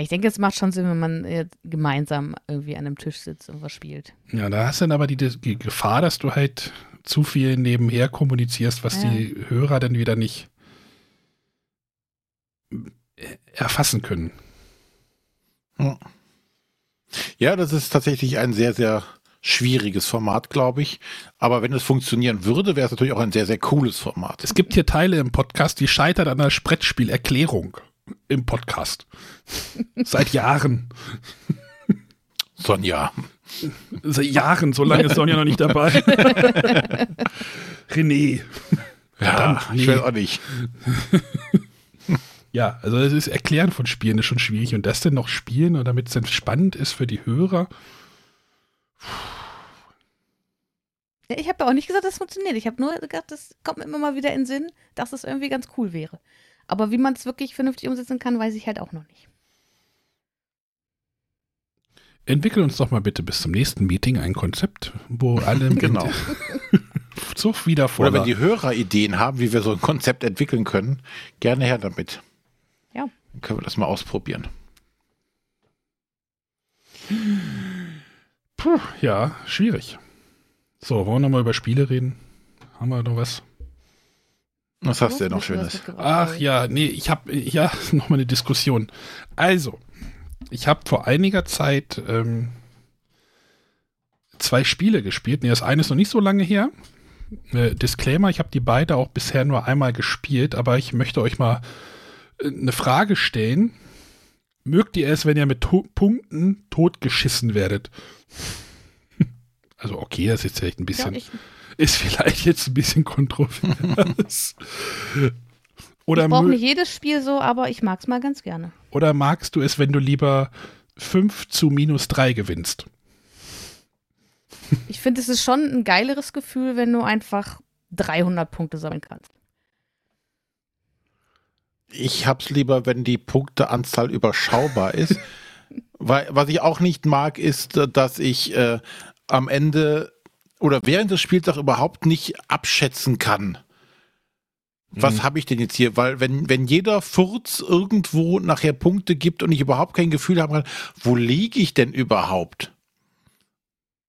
Ich denke, es macht schon Sinn, wenn man äh, gemeinsam irgendwie an einem Tisch sitzt und was spielt. Ja, da hast du dann aber die, die Gefahr, dass du halt zu viel nebenher kommunizierst, was Ja. die Hörer dann wieder nicht äh, erfassen können. Ja, das ist tatsächlich ein sehr, sehr schwieriges Format, glaube ich. Aber wenn es funktionieren würde, wäre es natürlich auch ein sehr, sehr cooles Format. Es gibt hier Teile im Podcast, die scheitern an der Brettspielerklärung im Podcast. Seit Jahren. Sonja. Seit Jahren, so lange ist Sonja noch nicht dabei. René. Ja, Verdammt, ich weiß auch nicht. Ja, also das ist Erklären von Spielen ist schon schwierig. Und das denn noch spielen und damit es dann spannend ist für die Hörer. Ja, Ich habe ja auch nicht gesagt, das funktioniert. Ich habe nur gesagt, das kommt mir immer mal wieder in den Sinn, dass es irgendwie ganz cool wäre. Aber wie man es wirklich vernünftig umsetzen kann, weiß ich halt auch noch nicht. Entwickel uns doch mal bitte bis zum nächsten Meeting ein Konzept, wo alle Genau. so wieder Oder vor wenn die Hörer Ideen haben, wie wir so ein Konzept entwickeln können, gerne her damit. Ja. Dann können wir das mal ausprobieren. Puh, ja, schwierig. So, wollen wir nochmal über Spiele reden? Haben wir noch was? Was hast du denn noch Schönes? Ach ja, nee, ich habe ja nochmal eine Diskussion. Also, ich habe vor einiger Zeit ähm, zwei Spiele gespielt. Nee, das eine ist noch nicht so lange her. Äh, Disclaimer, ich habe die beide auch bisher nur einmal gespielt, aber ich möchte euch mal äh, eine Frage stellen. Mögt ihr es, wenn ihr mit to Punkten totgeschissen werdet? Also okay, das ist jetzt vielleicht ein Ja, bisschen ich, ist vielleicht jetzt ein bisschen kontrovers. Oder, ich brauche nicht jedes Spiel so, aber ich mag es mal ganz gerne. oder magst du es, wenn du lieber 5 zu minus 3 gewinnst? Ich finde, es ist schon ein geileres Gefühl, wenn du einfach 300 Punkte sammeln kannst. Ich hab's lieber, wenn die Punkteanzahl überschaubar ist. Weil, was ich auch nicht mag, ist, dass ich äh, am Ende oder während des Spiels auch überhaupt nicht abschätzen kann. Was Mhm. habe ich denn jetzt hier? Weil wenn, wenn jeder Furz irgendwo nachher Punkte gibt und ich überhaupt kein Gefühl haben kann, wo liege ich denn überhaupt?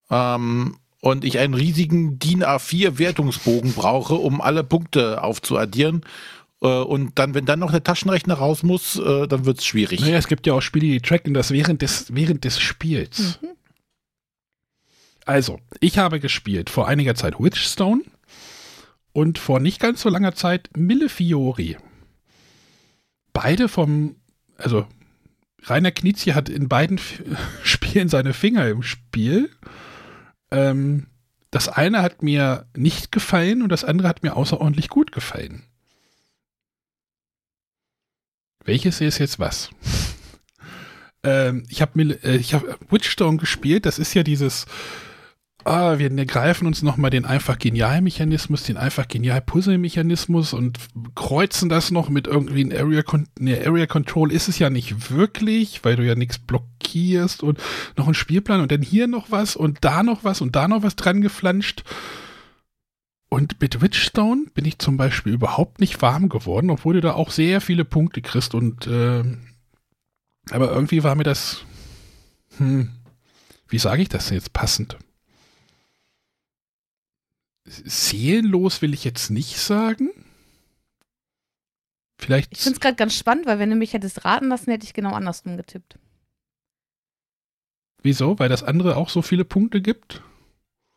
Ähm, und ich einen riesigen DIN A4 Wertungsbogen brauche, um alle Punkte aufzuaddieren. Äh, und dann, wenn dann noch der Taschenrechner raus muss, äh, dann wird es schwierig. Naja, es gibt ja auch Spiele, die tracken das während des, während des Spiels. Mhm. Also, ich habe gespielt vor einiger Zeit Witchstone und vor nicht ganz so langer Zeit Millefiori. Beide vom, also Rainer Knizia hat in beiden F Spielen seine Finger im Spiel. Ähm, das eine hat mir nicht gefallen und das andere hat mir außerordentlich gut gefallen. Welches ist jetzt was? ähm, ich habe äh, hab Witchstone gespielt, das ist ja dieses ah, wir greifen uns nochmal den einfach genial Mechanismus, den einfach genial Puzzle Mechanismus und kreuzen das noch mit irgendwie ein Area, Con ne, Area Control ist es ja nicht wirklich, weil du ja nichts blockierst und noch ein Spielplan und dann hier noch was und da noch was und da noch was dran geflanscht. Und mit Witchstone bin ich zum Beispiel überhaupt nicht warm geworden, obwohl du da auch sehr viele Punkte kriegst und äh, aber irgendwie war mir das, hm, wie sage ich das denn jetzt passend? Seelenlos will ich jetzt nicht sagen. Vielleicht. Ich finde es gerade ganz spannend, weil wenn du mich hättest raten lassen, hätte ich genau andersrum getippt. Wieso? Weil das andere auch so viele Punkte gibt?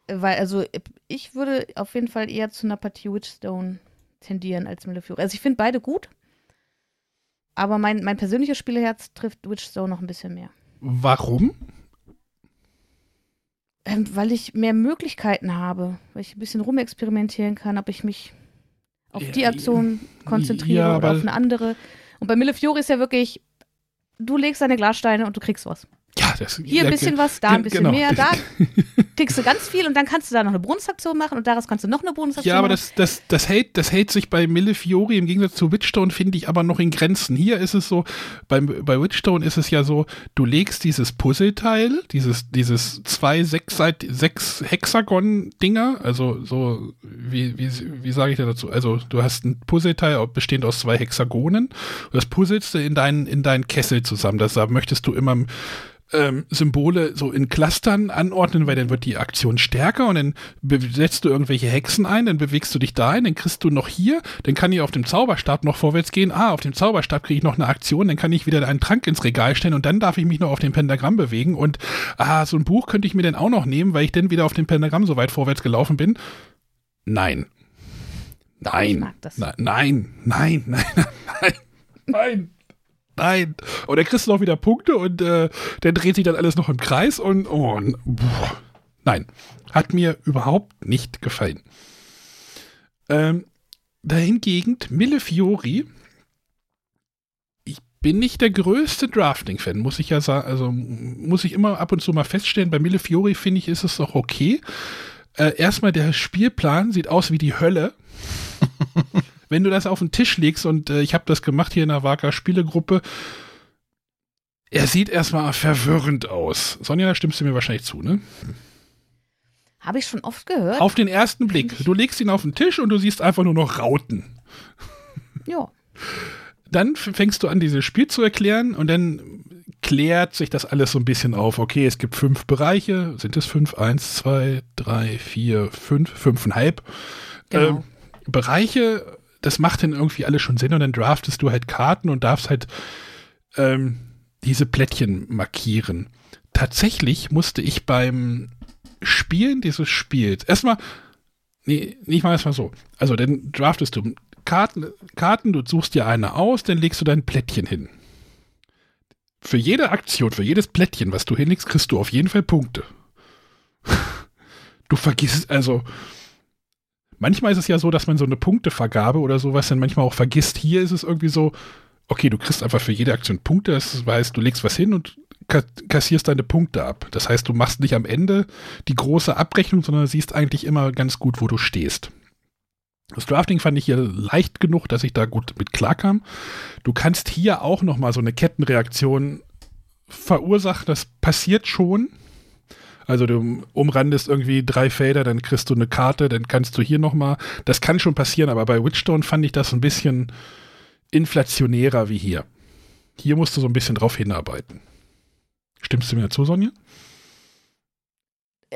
Weil, also, ich würde auf jeden Fall eher zu einer Partie Witchstone tendieren als Millefiori. Also, ich finde beide gut. Aber mein, mein persönliches Spieleherz trifft Witchstone noch ein bisschen mehr. Warum? Ähm, weil ich mehr Möglichkeiten habe, weil ich ein bisschen rumexperimentieren kann, ob ich mich auf die Aktion konzentriere ja, oder auf eine andere. Und bei Millefiori ist ja wirklich, du legst deine Glassteine und du kriegst was. Das, Hier ein bisschen was, da ein bisschen genau. mehr, da kriegst du ganz viel und dann kannst du da noch eine Bonusaktion machen und daraus kannst du noch eine Bonusaktion Ja, aber machen. das, das, das, hält, das hält sich bei Millefiori im Gegensatz zu Witchstone, finde ich, aber noch in Grenzen. Hier ist es so, bei, bei Witchstone ist es ja so, du legst dieses Puzzleteil, dieses, dieses zwei sechs, sechs Hexagon-Dinger, also so, wie, wie, wie sage ich da dazu? Also du hast ein Puzzleteil bestehend aus zwei Hexagonen und das puzzelst du in deinen, in deinen Kessel zusammen. Das, da möchtest du immer ähm, Symbole so in Clustern anordnen, weil dann wird die Aktion stärker und dann setzt du irgendwelche Hexen ein, dann bewegst du dich dahin, dann kriegst du noch hier, dann kann ich auf dem Zauberstab noch vorwärts gehen, ah, auf dem Zauberstab kriege ich noch eine Aktion, dann kann ich wieder einen Trank ins Regal stellen und dann darf ich mich noch auf dem Pentagramm bewegen und ah, so ein Buch könnte ich mir dann auch noch nehmen, weil ich dann wieder auf dem Pentagramm so weit vorwärts gelaufen bin. Nein. Nein. Nein, nein, nein, nein, nein, nein. Und dann kriegst du noch wieder Punkte und äh, dann dreht sich dann alles noch im Kreis und, oh, und boah. nein. Hat mir überhaupt nicht gefallen. Ähm, dahingegen Millefiori. Ich bin nicht der größte Drafting-Fan, muss ich ja sagen. Also muss ich immer ab und zu mal feststellen. Bei Millefiori finde ich, ist es doch okay. Äh, erstmal der Spielplan sieht aus wie die Hölle. wenn du das auf den Tisch legst und äh, ich habe das gemacht hier in der Waka Spielegruppe, er sieht erstmal verwirrend aus. Sonja, da stimmst du mir wahrscheinlich zu, ne? Habe ich schon oft gehört. Auf den ersten Blick. Du legst ihn auf den Tisch und du siehst einfach nur noch Rauten. ja. Dann fängst du an, dieses Spiel zu erklären und dann klärt sich das alles so ein bisschen auf. Okay, es gibt fünf Bereiche. Sind es fünf? Eins, zwei, drei, vier, fünf, fünfeinhalb. Genau. Ähm, Bereiche das macht dann irgendwie alles schon Sinn und dann draftest du halt Karten und darfst halt ähm, diese Plättchen markieren. Tatsächlich musste ich beim Spielen dieses Spiels erstmal, nee, nicht mal erstmal so. Also dann draftest du Karten, Karten, du suchst dir eine aus, dann legst du dein Plättchen hin. Für jede Aktion, für jedes Plättchen, was du hinlegst, kriegst du auf jeden Fall Punkte. Du vergisst, also, manchmal ist es ja so, dass man so eine Punktevergabe oder sowas dann manchmal auch vergisst. Hier ist es irgendwie so, okay, du kriegst einfach für jede Aktion Punkte, das heißt, du legst was hin und kassierst deine Punkte ab. Das heißt, du machst nicht am Ende die große Abrechnung, sondern siehst eigentlich immer ganz gut, wo du stehst. Das Drafting fand ich hier leicht genug, dass ich da gut mit klarkam. Du kannst hier auch noch mal so eine Kettenreaktion verursachen. Das passiert schon. Also du umrandest irgendwie drei Felder, dann kriegst du eine Karte, dann kannst du hier noch mal. Das kann schon passieren, aber bei Witchstone fand ich das ein bisschen inflationärer wie hier. Hier musst du so ein bisschen drauf hinarbeiten. Stimmst du mir dazu, Sonja?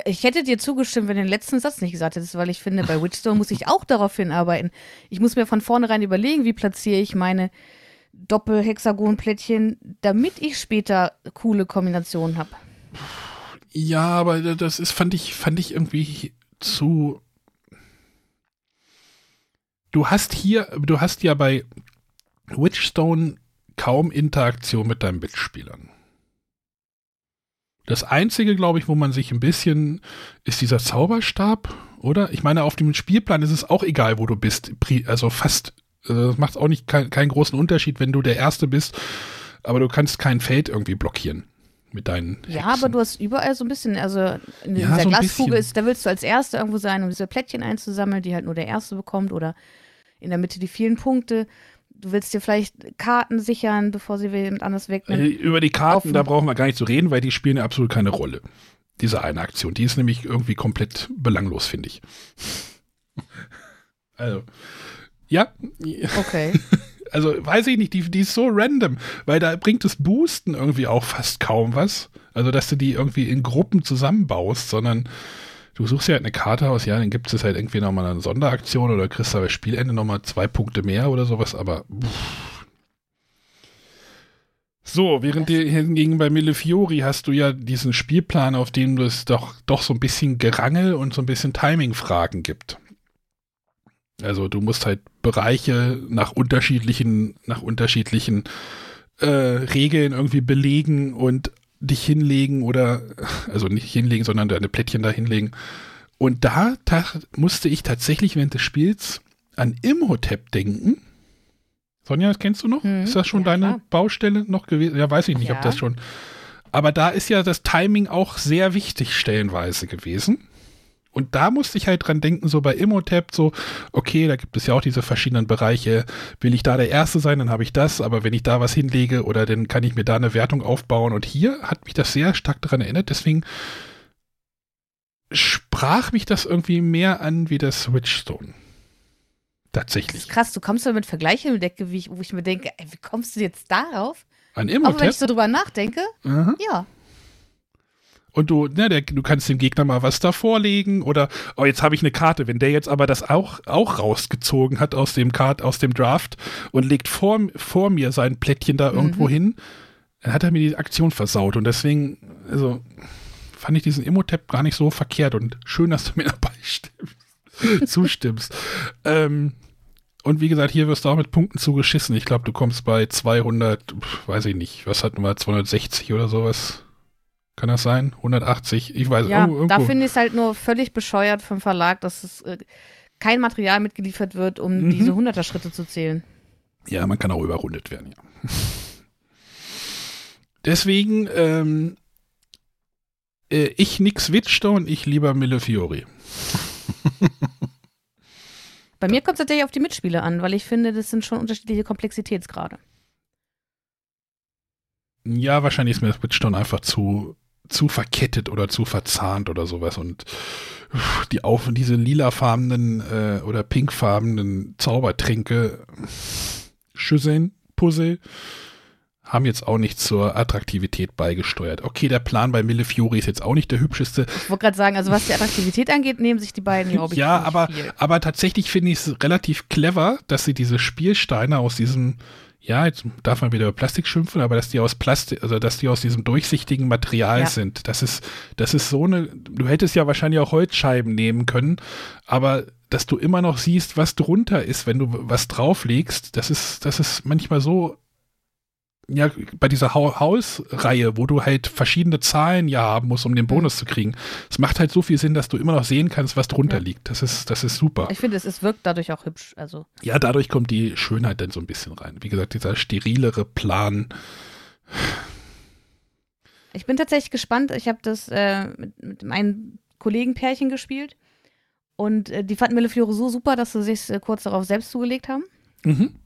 Ich hätte dir zugestimmt, wenn du den letzten Satz nicht gesagt hättest, weil ich finde, bei Witchstone muss ich auch darauf hinarbeiten. Ich muss mir von vornherein überlegen, wie platziere ich meine Doppelhexagonplättchen, damit ich später coole Kombinationen habe. Ja, aber das ist, fand ich, fand ich irgendwie zu. Du hast hier, du hast ja bei Witchstone kaum Interaktion mit deinen Mitspielern. Das einzige, glaube ich, wo man sich ein bisschen, ist dieser Zauberstab, oder? Ich meine, auf dem Spielplan ist es auch egal, wo du bist. Also fast, das macht auch nicht kein, keinen großen Unterschied, wenn du der Erste bist, aber du kannst kein Feld irgendwie blockieren mit deinen. Ja, aber du hast überall so ein bisschen, also in ja, dieser so Glasfuge ist, da willst du als Erster irgendwo sein, um diese Plättchen einzusammeln, die halt nur der Erste bekommt oder in der Mitte die vielen Punkte du willst dir vielleicht Karten sichern, bevor sie jemand anders wegnehmen. Äh, über die Karten, da brauchen wir gar nicht zu reden, weil die spielen ja absolut keine Rolle. Diese eine Aktion. Die ist nämlich irgendwie komplett belanglos, finde ich. also, ja. Okay. Also, weiß ich nicht, die, die ist so random, weil da bringt das Boosten irgendwie auch fast kaum was. Also, dass du die irgendwie in Gruppen zusammenbaust, sondern du suchst ja halt eine Karte aus, ja, dann gibt es halt irgendwie nochmal eine Sonderaktion oder kriegst du bei Spielende nochmal zwei Punkte mehr oder sowas, aber pff. So, während dir hingegen bei Millefiori hast du ja diesen Spielplan, auf dem es doch, doch so ein bisschen Gerangel und so ein bisschen Timing-Fragen gibt. Also du musst halt Bereiche nach unterschiedlichen, nach unterschiedlichen äh, Regeln irgendwie belegen und dich hinlegen oder, also nicht hinlegen, sondern deine Plättchen da hinlegen. Und da musste ich tatsächlich während des Spiels an Imhotep denken. Sonja, das kennst du noch? Hm, ist das schon ja, deine klar. Baustelle noch gewesen? Ja, weiß ich nicht, ja. ob das schon. Aber da ist ja das Timing auch sehr wichtig stellenweise gewesen. Und da musste ich halt dran denken, so bei Immotep, so, okay, da gibt es ja auch diese verschiedenen Bereiche. Will ich da der Erste sein, dann habe ich das, aber wenn ich da was hinlege oder dann kann ich mir da eine Wertung aufbauen. Und hier hat mich das sehr stark daran erinnert, deswegen sprach mich das irgendwie mehr an wie das Switchstone. Tatsächlich. Das ist krass, du kommst da mit Vergleichen Decke, wie ich, wo ich mir denke, ey, wie kommst du jetzt darauf? An Immotep? Aber wenn ich so drüber nachdenke, mhm. ja und du, ne, der, du kannst dem Gegner mal was da vorlegen oder, oh, jetzt habe ich eine Karte. Wenn der jetzt aber das auch, auch rausgezogen hat aus dem Kart, aus dem Draft und legt vor, vor mir sein Plättchen da irgendwo mhm. hin, dann hat er mir die Aktion versaut. Und deswegen, also, fand ich diesen Immotep gar nicht so verkehrt und schön, dass du mir dabei stimmst, zustimmst. ähm, und wie gesagt, hier wirst du auch mit Punkten zugeschissen. Ich glaube, du kommst bei 200, weiß ich nicht, was hatten wir, 260 oder sowas kann das sein? 180? Ich weiß ja, irgendwo. Da finde ich es halt nur völlig bescheuert vom Verlag, dass es äh, kein Material mitgeliefert wird, um mhm. diese 100er-Schritte zu zählen. Ja, man kann auch überrundet werden, ja. Deswegen, ähm, äh, ich nix Witchstone, ich lieber Millefiori. Bei mir kommt es tatsächlich auf die Mitspiele an, weil ich finde, das sind schon unterschiedliche Komplexitätsgrade. Ja, wahrscheinlich ist mir das Witchstone einfach zu zu verkettet oder zu verzahnt oder sowas und die auf diese lilafarbenen äh, oder pinkfarbenen Zaubertränke Schüsseln, Puzzle haben jetzt auch nicht zur Attraktivität beigesteuert. Okay, der Plan bei Millefiori ist jetzt auch nicht der hübscheste. Ich wollte gerade sagen, also was die Attraktivität angeht, nehmen sich die beiden, glaube ich, Ja, aber, viel. aber tatsächlich finde ich es relativ clever, dass sie diese Spielsteine aus diesem ja, jetzt darf man wieder über Plastik schimpfen, aber dass die aus Plastik, also dass die aus diesem durchsichtigen Material ja. sind. Das ist, das ist so eine, du hättest ja wahrscheinlich auch Holzscheiben nehmen können, aber dass du immer noch siehst, was drunter ist, wenn du was drauflegst, das ist, das ist manchmal so ja, bei dieser Hausreihe, wo du halt verschiedene Zahlen ja haben musst, um den Bonus mhm. zu kriegen. Es macht halt so viel Sinn, dass du immer noch sehen kannst, was drunter ja. liegt. Das ist, das ist super. Ich finde, es, es wirkt dadurch auch hübsch. Also. Ja, dadurch kommt die Schönheit dann so ein bisschen rein. Wie gesagt, dieser sterilere Plan. Ich bin tatsächlich gespannt. Ich habe das äh, mit, mit meinen Kollegenpärchen gespielt. Und äh, die fanden Millefiore so super, dass sie sich äh, kurz darauf selbst zugelegt haben. Mhm.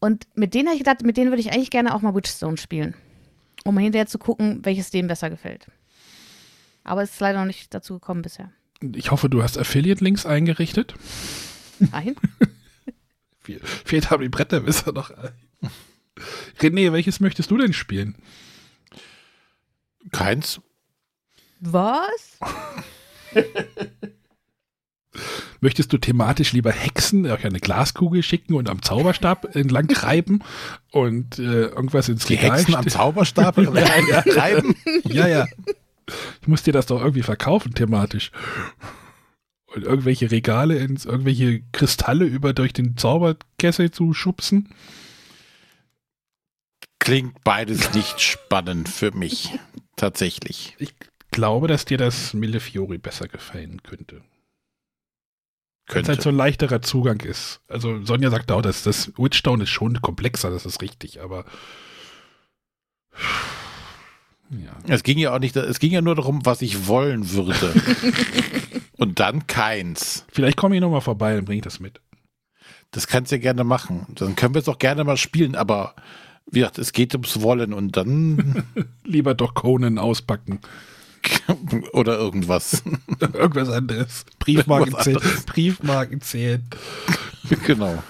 Und mit denen habe ich gedacht, mit denen würde ich eigentlich gerne auch mal Witchstone spielen. Um hinterher zu gucken, welches dem besser gefällt. Aber es ist leider noch nicht dazu gekommen bisher. Ich hoffe, du hast Affiliate-Links eingerichtet. Nein. Fehlt haben die Bretterwisser noch. René, welches möchtest du denn spielen? Keins. Was? Möchtest du thematisch lieber Hexen auf eine Glaskugel schicken und am Zauberstab entlang treiben und äh, irgendwas ins Die Regal Hexen am? Zauberstab treiben? Ja, ja. Ich muss dir das doch irgendwie verkaufen, thematisch. Und irgendwelche Regale ins, irgendwelche Kristalle über durch den Zauberkessel zu schubsen. Klingt beides nicht spannend für mich. Tatsächlich. Ich glaube, dass dir das Millefiori besser gefallen könnte. Wenn es Könnte. halt so ein leichterer Zugang ist. Also Sonja sagt auch, dass das Witchstone ist schon komplexer, das ist richtig, aber ja. Es ging ja auch nicht, es ging ja nur darum, was ich wollen würde. Und dann keins. Vielleicht komme ich nochmal vorbei und bringe ich das mit. Das kannst du ja gerne machen. Dann können wir es auch gerne mal spielen, aber wie gesagt, es geht ums Wollen und dann Lieber doch Conan auspacken. oder irgendwas. Irgendwas anderes. Briefmarken zählen. Briefmarken zählen. genau.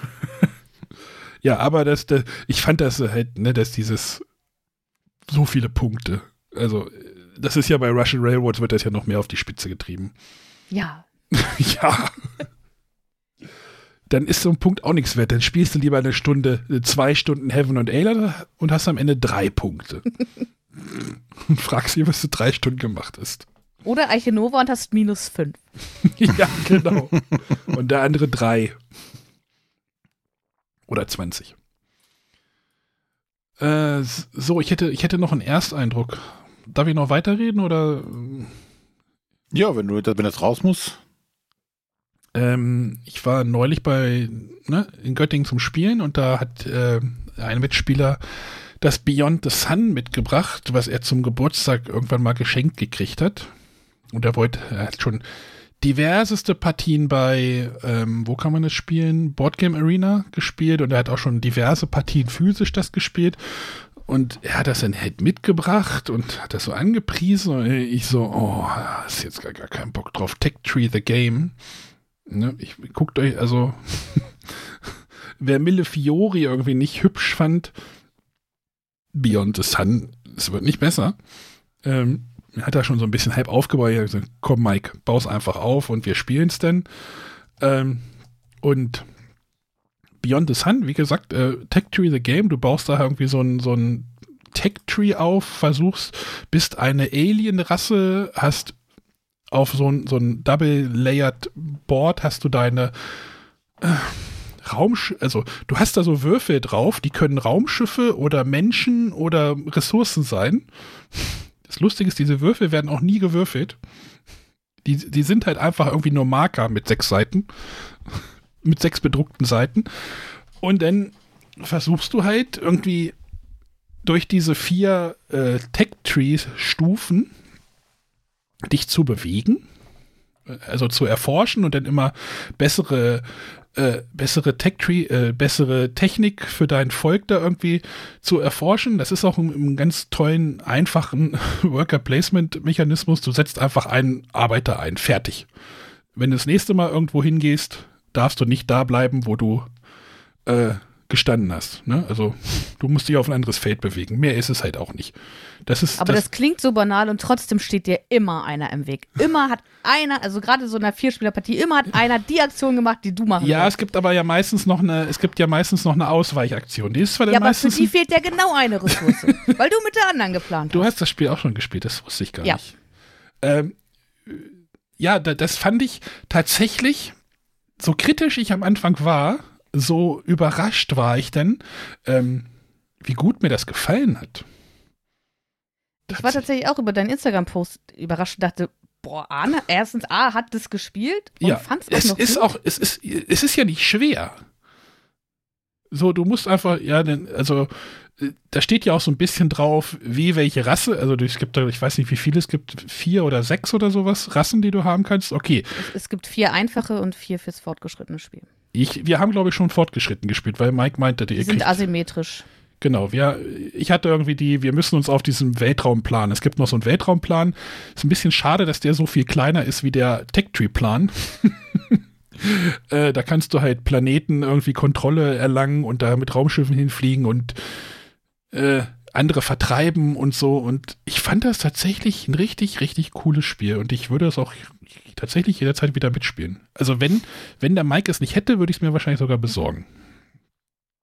Ja, aber das, das, ich fand das halt, ne, dass dieses so viele Punkte. Also, das ist ja bei Russian Railroads wird das ja noch mehr auf die Spitze getrieben. Ja. ja. Dann ist so ein Punkt auch nichts wert. Dann spielst du lieber eine Stunde, äh, zwei Stunden Heaven und Ayla und hast am Ende drei Punkte. und fragst dich, was du drei Stunden gemacht hast. Oder Eiche Nova und hast minus fünf. ja, genau. Und der andere drei. Oder 20. Äh, so, ich hätte, ich hätte noch einen Ersteindruck. Darf ich noch weiterreden oder? Ja, wenn du wenn das raus muss. Ähm, ich war neulich bei ne, in Göttingen zum Spielen und da hat äh, ein Mitspieler das Beyond the Sun mitgebracht, was er zum Geburtstag irgendwann mal geschenkt gekriegt hat. Und er wollte, er hat schon diverseste Partien bei, ähm, wo kann man das spielen? Boardgame Arena gespielt und er hat auch schon diverse Partien physisch das gespielt. Und er hat das dann halt mitgebracht und hat das so angepriesen und ich so, oh, ist jetzt gar, gar kein Bock drauf. Tech Tree the Game. Ne, ich guckt euch, also wer Mille Fiori irgendwie nicht hübsch fand, Beyond the Sun, es wird nicht besser. Ähm, hat er schon so ein bisschen halb aufgebaut. Er hat gesagt, komm Mike, bau's einfach auf und wir spielen es dann. Ähm, und Beyond the Sun, wie gesagt, äh, Tech Tree the Game, du baust da irgendwie so ein, so ein Tech Tree auf, versuchst, bist eine Alien-Rasse, hast auf so ein, so ein Double-Layered Board hast du deine äh, Raumsch also du hast da so Würfel drauf, die können Raumschiffe oder Menschen oder Ressourcen sein. Das Lustige ist, diese Würfel werden auch nie gewürfelt. Die, die sind halt einfach irgendwie nur Marker mit sechs Seiten. mit sechs bedruckten Seiten. Und dann versuchst du halt irgendwie durch diese vier äh, Tech-Tree-Stufen dich zu bewegen, also zu erforschen und dann immer bessere äh, bessere Tech Tree, äh, bessere Technik für dein Volk da irgendwie zu erforschen. Das ist auch ein, ein ganz tollen, einfachen Worker Placement Mechanismus. Du setzt einfach einen Arbeiter ein, fertig. Wenn du das nächste Mal irgendwo hingehst, darfst du nicht da bleiben, wo du äh, gestanden hast. Ne? Also du musst dich auf ein anderes Feld bewegen. Mehr ist es halt auch nicht. Das ist Aber das, klingt so banal und trotzdem steht dir immer einer im Weg. Immer hat einer, also gerade so in einer Vierspielerpartie, immer hat einer die Aktion gemacht, die du machen Ja, sollst. es gibt aber ja meistens noch eine, es gibt ja meistens noch eine Ausweichaktion. Die ist zwar dann Ja, aber für meistens. die fehlt ja genau eine Ressource, weil du mit der anderen geplant du hast. hast das Spiel auch schon gespielt, das wusste ich gar Ja. nicht. Ähm, ja, da, das fand ich tatsächlich, so kritisch ich am Anfang war, so überrascht war ich dann, ähm, wie gut mir das gefallen hat. Ich war tatsächlich auch über deinen Instagram-Post überrascht und dachte, boah, Arne, erstens A hat das gespielt und ja, auch es noch ist gut. auch, es ist, es ist ja nicht schwer. So, du musst einfach, ja, denn, also, äh, da steht ja auch so ein bisschen drauf, wie welche Rasse, also es gibt da, ich weiß nicht, wie viele es gibt, vier oder sechs oder sowas, Rassen, die du haben kannst. Okay, Es, es gibt vier einfache und vier fürs fortgeschrittene Spiel. Ich, wir haben, glaube ich, schon fortgeschritten gespielt, weil Mike meinte, Die ihr sind kriegt, asymmetrisch. genau, wir, ich hatte irgendwie die, wir müssen uns auf diesen Weltraumplan, es gibt noch so einen Weltraumplan, ist ein bisschen schade, dass der so viel kleiner ist wie der Tech-Tree-Plan. Äh, da kannst du halt Planeten irgendwie Kontrolle erlangen und da mit Raumschiffen hinfliegen und äh, andere vertreiben und so. Und ich fand das tatsächlich ein richtig, richtig cooles Spiel. Und ich würde es auch tatsächlich jederzeit wieder mitspielen. Also wenn, wenn der Mike es nicht hätte, würde ich es mir wahrscheinlich sogar besorgen.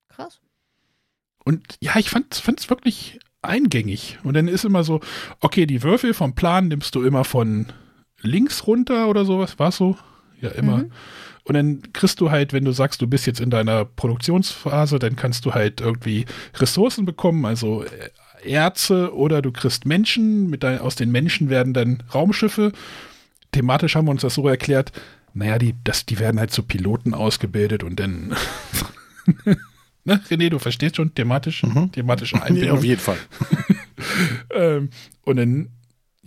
Krass. Und ja, ich fand es wirklich eingängig. Und dann ist immer so, okay, die Würfel vom Plan nimmst du immer von links runter oder sowas. War es so? Ja, immer. Mhm. Und dann kriegst du halt, wenn du sagst, du bist jetzt in deiner Produktionsphase, dann kannst du halt irgendwie Ressourcen bekommen, also äh, Erze oder du kriegst Menschen, mit dein, aus den Menschen werden dann Raumschiffe. Thematisch haben wir uns das so erklärt, naja, die, das, die werden halt zu Piloten ausgebildet und dann Ne, René, du verstehst schon thematisch, mhm. thematische Einbindung. Ja, auf jeden Fall. ähm, und dann,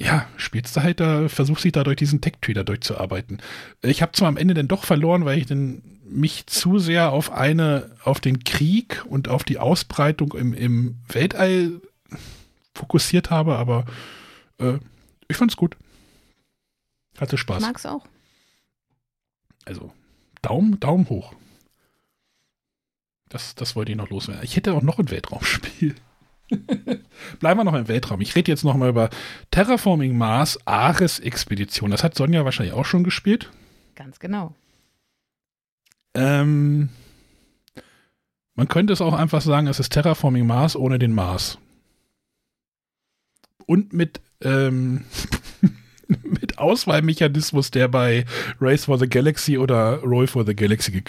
ja, spielst du halt da, versuchst dich da durch diesen Tech-Tree da durchzuarbeiten. Ich habe zwar am Ende dann doch verloren, weil ich dann mich zu sehr auf eine, auf den Krieg und auf die Ausbreitung im, im Weltall fokussiert habe, aber äh, ich fand's gut. Hatte Spaß. Ich mag's auch. Also, Daumen, Daumen hoch. Das, das wollte ich noch loswerden. Ich hätte auch noch ein Weltraumspiel. Bleiben wir noch im Weltraum. Ich rede jetzt noch mal über Terraforming Mars Ares Expedition. Das hat Sonja wahrscheinlich auch schon gespielt. Ganz genau. Ähm, man könnte es auch einfach sagen, es ist Terraforming Mars ohne den Mars. Und mit, ähm, mit Auswahlmechanismus, der bei Race for the Galaxy oder Roll for the Galaxy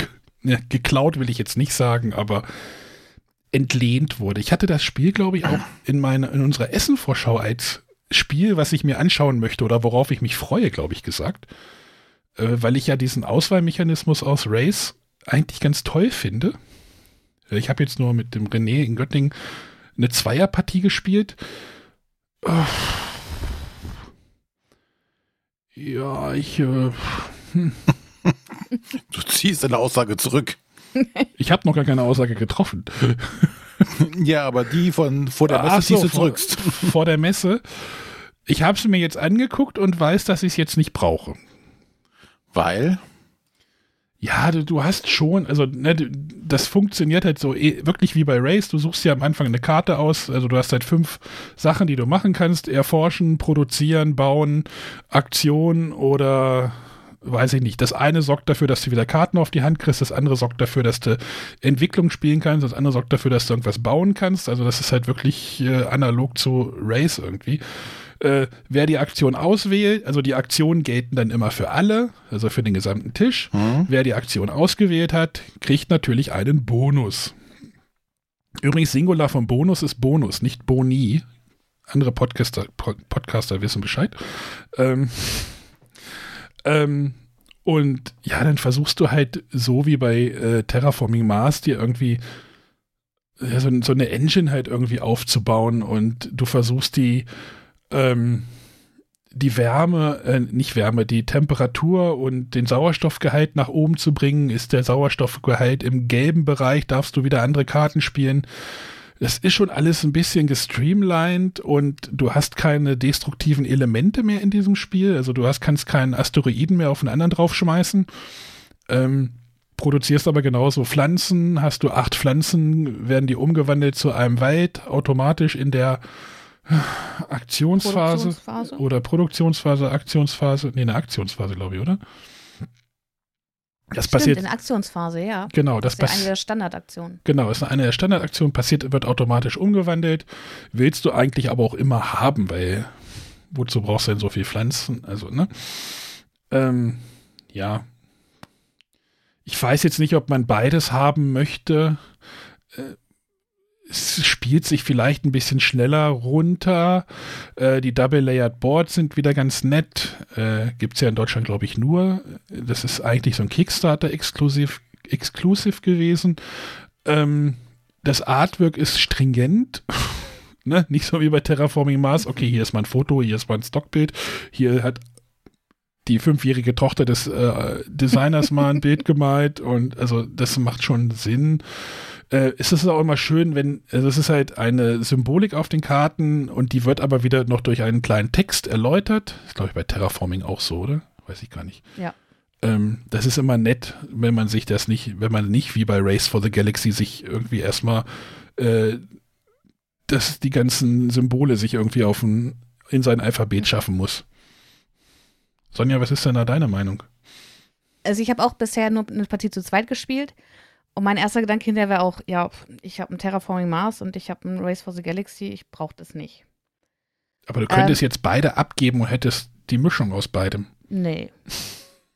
ja, geklaut will ich jetzt nicht sagen, aber entlehnt wurde. Ich hatte das Spiel, glaube ich, auch in, meine, in unserer Essen-Vorschau als Spiel, was ich mir anschauen möchte oder worauf ich mich freue, glaube ich, gesagt. Äh, weil ich ja diesen Auswahlmechanismus aus Race eigentlich ganz toll finde. Äh, ich habe jetzt nur mit dem René in Göttingen eine Zweierpartie gespielt. Oh. Ja, ich. Äh, hm. Du ziehst deine Aussage zurück. Ich habe noch gar keine Aussage getroffen. Ja, aber die von vor der Messe so, ziehst du. Vor, vor der Messe. Ich habe sie mir jetzt angeguckt und weiß, dass ich es jetzt nicht brauche. Weil? Ja, du, du hast schon, also ne, das funktioniert halt so eh, wirklich wie bei Race. Du suchst ja am Anfang eine Karte aus, also du hast halt fünf Sachen, die du machen kannst: erforschen, produzieren, bauen, Aktion oder weiß ich nicht, das eine sorgt dafür, dass du wieder Karten auf die Hand kriegst, das andere sorgt dafür, dass du Entwicklung spielen kannst, das andere sorgt dafür, dass du irgendwas bauen kannst. Also das ist halt wirklich äh, analog zu Race irgendwie. Äh, wer die Aktion auswählt, also die Aktionen gelten dann immer für alle, also für den gesamten Tisch. Mhm. Wer die Aktion ausgewählt hat, kriegt natürlich einen Bonus. Übrigens, Singular vom Bonus ist Bonus, nicht Boni. Andere Podcaster, Podcaster wissen Bescheid. Ähm, ähm, und ja, dann versuchst du halt so wie bei äh, Terraforming Mars dir irgendwie ja, so, so, eine Engine halt irgendwie aufzubauen und du versuchst die ähm, die Wärme, äh, nicht Wärme, die Temperatur und den Sauerstoffgehalt nach oben zu bringen. Ist der Sauerstoffgehalt im gelben Bereich, darfst du wieder andere Karten spielen das ist schon alles ein bisschen gestreamlined und du hast keine destruktiven Elemente mehr in diesem Spiel. Also du hast, kannst keinen Asteroiden mehr auf einen anderen draufschmeißen. Ähm, produzierst aber genauso Pflanzen. Hast du acht Pflanzen, werden die umgewandelt zu einem Wald automatisch in der Aktionsphase Produktionsphase? oder Produktionsphase, Aktionsphase, nee, eine Aktionsphase, glaube ich, oder? Das Stimmt, passiert in Aktionsphase, ja. Genau, das, das ist ja eine der Standardaktionen. Genau, ist eine der Standardaktionen, passiert, wird automatisch umgewandelt. Willst du eigentlich aber auch immer haben, weil wozu brauchst du denn so viel Pflanzen? Also, ne? Ähm, ja. Ich weiß jetzt nicht, ob man beides haben möchte. Äh, es spielt sich vielleicht ein bisschen schneller runter. Äh, die Double-Layered Boards sind wieder ganz nett. Äh, Gibt es ja in Deutschland, glaube ich, nur. Das ist eigentlich so ein Kickstarter-Exclusive Exclusive gewesen. Ähm, das Artwork ist stringent. ne? Nicht so wie bei Terraforming Mars. Okay, hier ist mein Foto, hier ist mein Stockbild. Hier hat die fünfjährige Tochter des äh, Designers mal ein Bild gemalt und also das macht schon Sinn äh, ist es auch immer schön, wenn, also es ist halt eine Symbolik auf den Karten und die wird aber wieder noch durch einen kleinen Text erläutert. Ist, glaube ich, bei Terraforming auch so, oder? Weiß ich gar nicht. Ja. Ähm, das ist immer nett, wenn man sich das nicht, wenn man nicht wie bei Race for the Galaxy sich irgendwie erstmal äh, dass die ganzen Symbole sich irgendwie auf ein, in sein Alphabet schaffen muss. Sonja, was ist denn da deine Meinung? Also ich habe auch bisher nur eine Partie zu zweit gespielt. Und mein erster Gedanke hinterher wäre auch, ja, ich habe ein Terraforming Mars und ich habe ein Race for the Galaxy, ich brauche das nicht. Aber du könntest ähm, jetzt beide abgeben und hättest die Mischung aus beidem. Nee.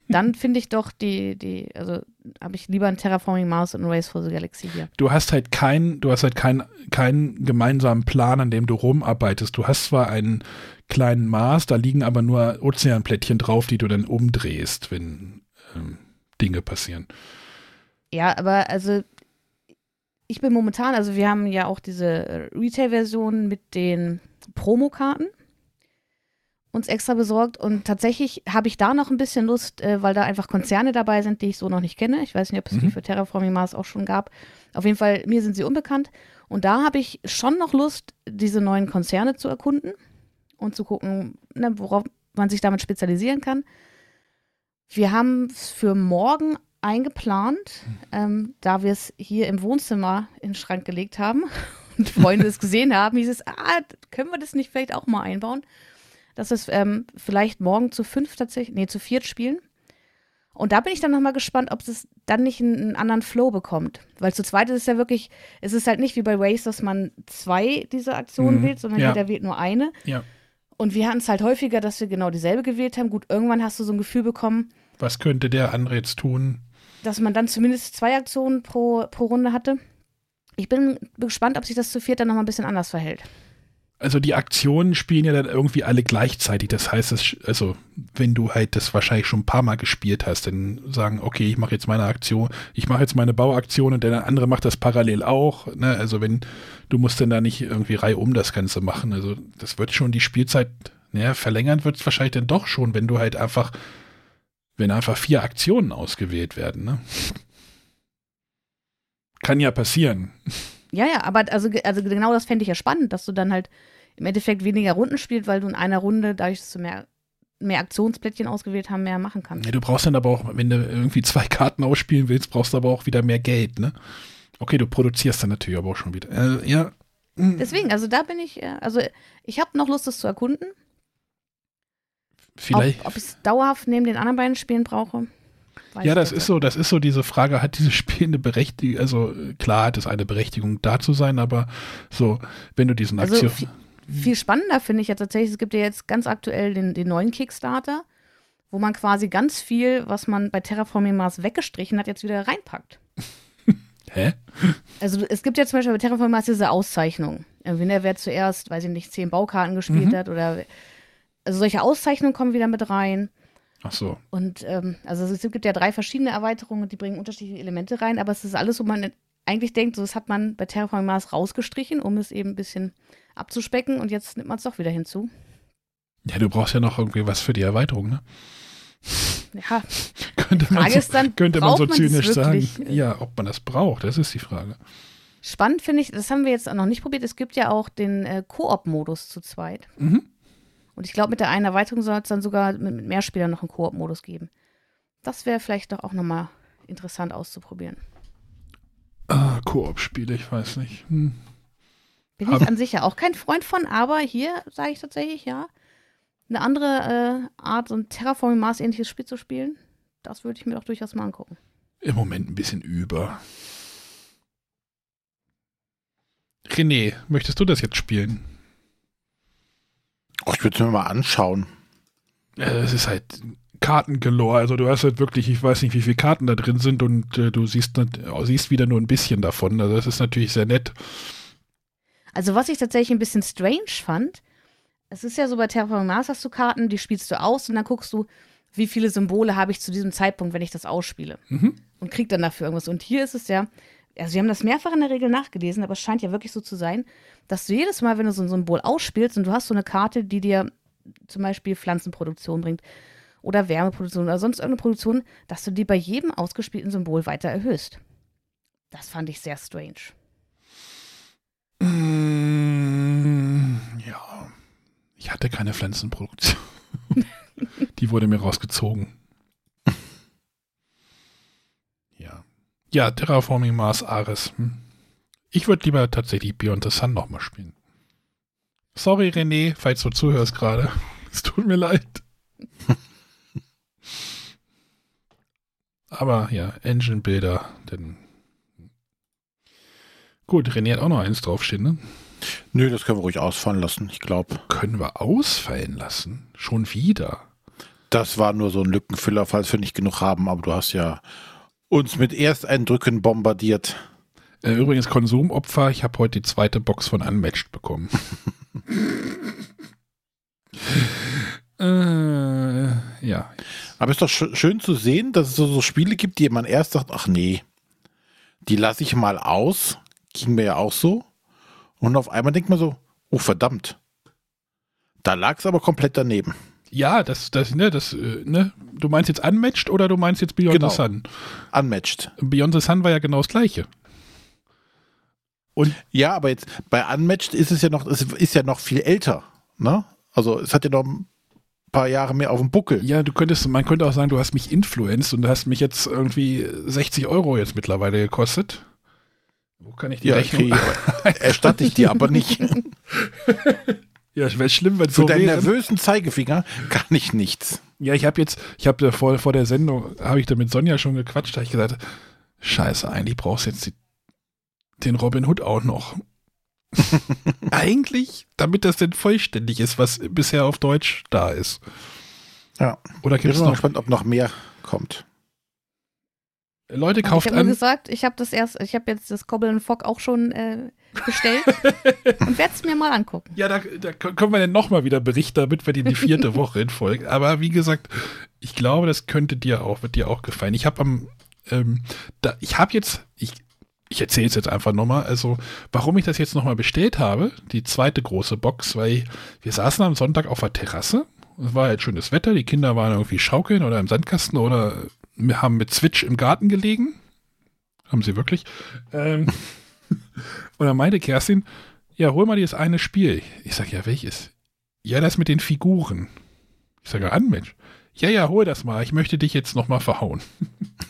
Dann finde ich doch die, die, also habe ich lieber ein Terraforming Mars und ein Race for the Galaxy hier. Du hast halt keinen, du hast halt keinen keinen gemeinsamen Plan, an dem du rumarbeitest. Du hast zwar einen kleinen Mars, da liegen aber nur Ozeanplättchen drauf, die du dann umdrehst, wenn ähm, Dinge passieren. Ja, aber also ich bin momentan, also wir haben ja auch diese Retail-Version mit den Promokarten uns extra besorgt und tatsächlich habe ich da noch ein bisschen Lust, äh, weil da einfach Konzerne dabei sind, die ich so noch nicht kenne. Ich weiß nicht, ob es mhm. die für Terraforming Mars auch schon gab. Auf jeden Fall, mir sind sie unbekannt und da habe ich schon noch Lust, diese neuen Konzerne zu erkunden und zu gucken, ne, worauf man sich damit spezialisieren kann. Wir haben es für morgen eingeplant, ähm, da wir es hier im Wohnzimmer in den Schrank gelegt haben und Freunde es gesehen haben, hieß es, ah, können wir das nicht vielleicht auch mal einbauen? Dass es ähm, vielleicht morgen zu fünf tatsächlich, nee, zu viert spielen. Und da bin ich dann nochmal gespannt, ob es dann nicht einen, einen, anderen Flow bekommt. Weil zu zweit ist es ja wirklich, es ist halt nicht wie bei Race, dass man zwei dieser Aktionen mhm. wählt, sondern ja. jeder wählt nur eine. Ja. Und wir hatten es halt häufiger, dass wir genau dieselbe gewählt haben. Gut, irgendwann hast du so ein Gefühl bekommen. Was könnte der andere jetzt tun? Dass man dann zumindest zwei Aktionen pro, pro Runde hatte. Ich bin gespannt, ob sich das zu viert dann nochmal ein bisschen anders verhält also die Aktionen spielen ja dann irgendwie alle gleichzeitig. Das heißt, das, also wenn du halt das wahrscheinlich schon ein paar Mal gespielt hast, dann sagen, okay, ich mache jetzt meine Aktion, ich mache jetzt meine Bauaktion und der andere macht das parallel auch. Ne? Also wenn du musst dann da nicht irgendwie reihum das Ganze machen. Also das wird schon die Spielzeit, naja, verlängern wird es wahrscheinlich dann doch schon, wenn du halt einfach, wenn einfach vier Aktionen ausgewählt werden. Ne? Kann ja passieren. Ja, ja, aber also, also genau das fände ich ja spannend, dass du dann halt im Endeffekt weniger Runden spielst, weil du in einer Runde, dadurch, dass du mehr, mehr Aktionsplättchen ausgewählt haben, mehr machen kannst. Ja, du brauchst dann aber auch, wenn du irgendwie zwei Karten ausspielen willst, brauchst du aber auch wieder mehr Geld, ne? Okay, du produzierst dann natürlich aber auch schon wieder. Äh, ja. Hm. Deswegen, also da bin ich, also ich habe noch Lust, das zu erkunden. Vielleicht. Ob, ob ich es dauerhaft neben den anderen beiden Spielen brauche. Ja, das ist so, das ist so diese Frage, hat dieses Spiel eine Berechtigung, also klar hat es eine Berechtigung da zu sein, aber so, wenn du diesen also Aktion. Viel, viel spannender finde ich ja tatsächlich, es gibt ja jetzt ganz aktuell den, den neuen Kickstarter, wo man quasi ganz viel, was man bei Terraforming Mars weggestrichen hat, jetzt wieder reinpackt. Hä? Also es gibt ja zum Beispiel bei Terraforming Mars diese Auszeichnung. Irgendwie, ne, wer zuerst, weiß ich nicht, zehn Baukarten gespielt mhm. hat oder also solche Auszeichnungen kommen wieder mit rein. Ach so. Und ähm, also es gibt ja drei verschiedene Erweiterungen, die bringen unterschiedliche Elemente rein, aber es ist alles, wo man eigentlich denkt, so das hat man bei Terraforming Mars rausgestrichen, um es eben ein bisschen abzuspecken und jetzt nimmt man es doch wieder hinzu. Ja, du brauchst ja noch irgendwie was für die Erweiterung, ne? Ja. könnte man so, dann, könnte man so zynisch sagen. Ja, ob man das braucht, das ist die Frage. Spannend finde ich, das haben wir jetzt noch nicht probiert. Es gibt ja auch den äh, Koop-Modus zu zweit. Mhm. Und ich glaube, mit der einen Erweiterung soll es dann sogar mit, mit mehr Spielern noch einen Koop-Modus geben. Das wäre vielleicht doch auch nochmal interessant auszuprobieren. Ah, Koop-Spiele, ich weiß nicht. Hm. Bin Hab ich an sich ja auch kein Freund von, aber hier sage ich tatsächlich ja. Eine andere äh, Art, so ein Terraforming Mars ähnliches Spiel zu spielen, das würde ich mir doch durchaus mal angucken. Im Moment ein bisschen über. René, möchtest du das jetzt spielen? Oh, ich würde es mir mal anschauen. Es ist halt Kartengelore. Also du hast halt wirklich, ich weiß nicht, wie viele Karten da drin sind und äh, du siehst, siehst wieder nur ein bisschen davon. Also das ist natürlich sehr nett. Also was ich tatsächlich ein bisschen strange fand, es ist ja so bei Terraforming Mars hast du Karten, die spielst du aus und dann guckst du, wie viele Symbole habe ich zu diesem Zeitpunkt, wenn ich das ausspiele. Mhm. Und krieg dann dafür irgendwas. Und hier ist es ja, also wir haben das mehrfach in der Regel nachgelesen, aber es scheint ja wirklich so zu sein, dass du jedes Mal, wenn du so ein Symbol ausspielst und du hast so eine Karte, die dir zum Beispiel Pflanzenproduktion bringt oder Wärmeproduktion oder sonst irgendeine Produktion, dass du die bei jedem ausgespielten Symbol weiter erhöhst. Das fand ich sehr strange. Mm, ja, ich hatte keine Pflanzenproduktion. die wurde mir rausgezogen. Ja, Terraforming Mars Ares. Hm. Ich würde lieber tatsächlich Beyond the Sun nochmal spielen. Sorry, René, falls du zuhörst gerade. Es tut mir leid. Aber ja, Engine-Bilder, denn. Gut, René hat auch noch eins draufstehen, ne? Nö, das können wir ruhig ausfallen lassen, ich glaube. Können wir ausfallen lassen? Schon wieder. Das war nur so ein Lückenfüller, falls wir nicht genug haben, aber du hast ja uns mit Ersteindrücken bombardiert. Äh, übrigens, Konsumopfer, ich habe heute die zweite Box von Unmatched bekommen. äh, ja. Aber es ist doch sch schön zu sehen, dass es so, so Spiele gibt, die man erst sagt, ach nee, die lasse ich mal aus. Ging mir ja auch so. Und auf einmal denkt man so, oh verdammt. Da lag es aber komplett daneben. Ja, das, das, ne, das, äh, ne, du meinst jetzt Unmatched oder du meinst jetzt Beyond Genau. the Sun? Unmatched. Beyond the Sun war ja genau das gleiche. Und Ja, aber jetzt bei Unmatched ist es ja noch, es ist ja noch viel älter. Ne? Also es hat ja noch ein paar Jahre mehr auf dem Buckel. ja, du könntest, man könnte auch sagen, du hast mich influenced und du hast mich jetzt irgendwie 60 Euro jetzt mittlerweile gekostet. Wo kann ich die Ja, Rechnung? krieg- erstatte ich dir aber nicht. Ja, wäre schlimm, wenn es Für so deinen wäre. nervösen Zeigefinger kann ich nichts. Ja, ich habe jetzt, ich habe vor, vor der Sendung, habe ich da mit Sonja schon gequatscht, da habe ich gesagt, scheiße, eigentlich brauchst du jetzt die, den Robin Hood auch noch. eigentlich, damit das denn vollständig ist, was bisher auf Deutsch da ist. Ja. Oder Ich gibt bin mal noch, gespannt, ob noch mehr kommt. Leute, ich kauft habe nur an, gesagt, ich habe das erst, ich habe jetzt das Cobble Fock auch schon äh, bestellt und werde es mir mal angucken. ja, da, da können wir dann nochmal wieder berichten, damit wir die, die vierte Woche in Folge. Aber wie gesagt, ich glaube, das könnte dir auch, wird dir auch gefallen. Ich habe am, ähm, da, ich habe jetzt, ich, ich erzähle es jetzt einfach nochmal, also warum ich das jetzt nochmal bestellt habe, die zweite große Box, weil wir saßen am Sonntag auf der Terrasse, es war halt schönes Wetter, die Kinder waren irgendwie schaukeln oder im Sandkasten oder wir haben mit Switch im Garten gelegen, haben sie wirklich. Ähm, und dann meinte Kerstin, ja, hol mal dieses eine Spiel. Ich sag, ja, welches? Ja, das mit den Figuren. Ich sage, an, Mensch. Ja, ja, hol das mal. Ich möchte dich jetzt nochmal verhauen.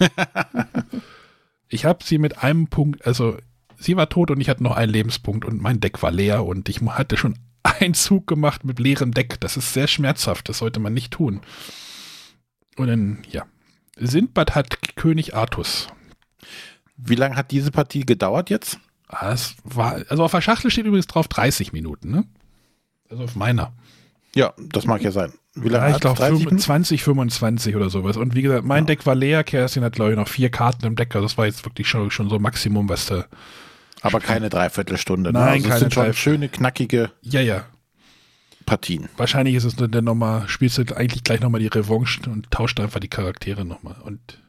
ich habe sie mit einem Punkt, also sie war tot und ich hatte noch einen Lebenspunkt und mein Deck war leer und ich hatte schon einen Zug gemacht mit leerem Deck. Das ist sehr schmerzhaft. Das sollte man nicht tun. Und dann, ja. Sindbad hat König Artus. Wie lange hat diese Partie gedauert jetzt? Ah, es war, also auf der Schachtel steht übrigens drauf 30 Minuten, ne? Also auf meiner. Ja, das mag ja sein. Wie lange Ja, ich glaube 30 Minuten? 20, 25 oder sowas. Und wie gesagt, mein Deck war leer. Kerstin hat, glaube ich, noch vier Karten im Deck. Also das war jetzt wirklich schon, schon so Maximum, was da. Aber keine Dreiviertelstunde. ne? Nein, also es keine sind schon schöne, knackige Ja, ja. Partien. Wahrscheinlich ist es dann nochmal, spielst du eigentlich gleich nochmal die Revanche und tauscht einfach die Charaktere nochmal. Und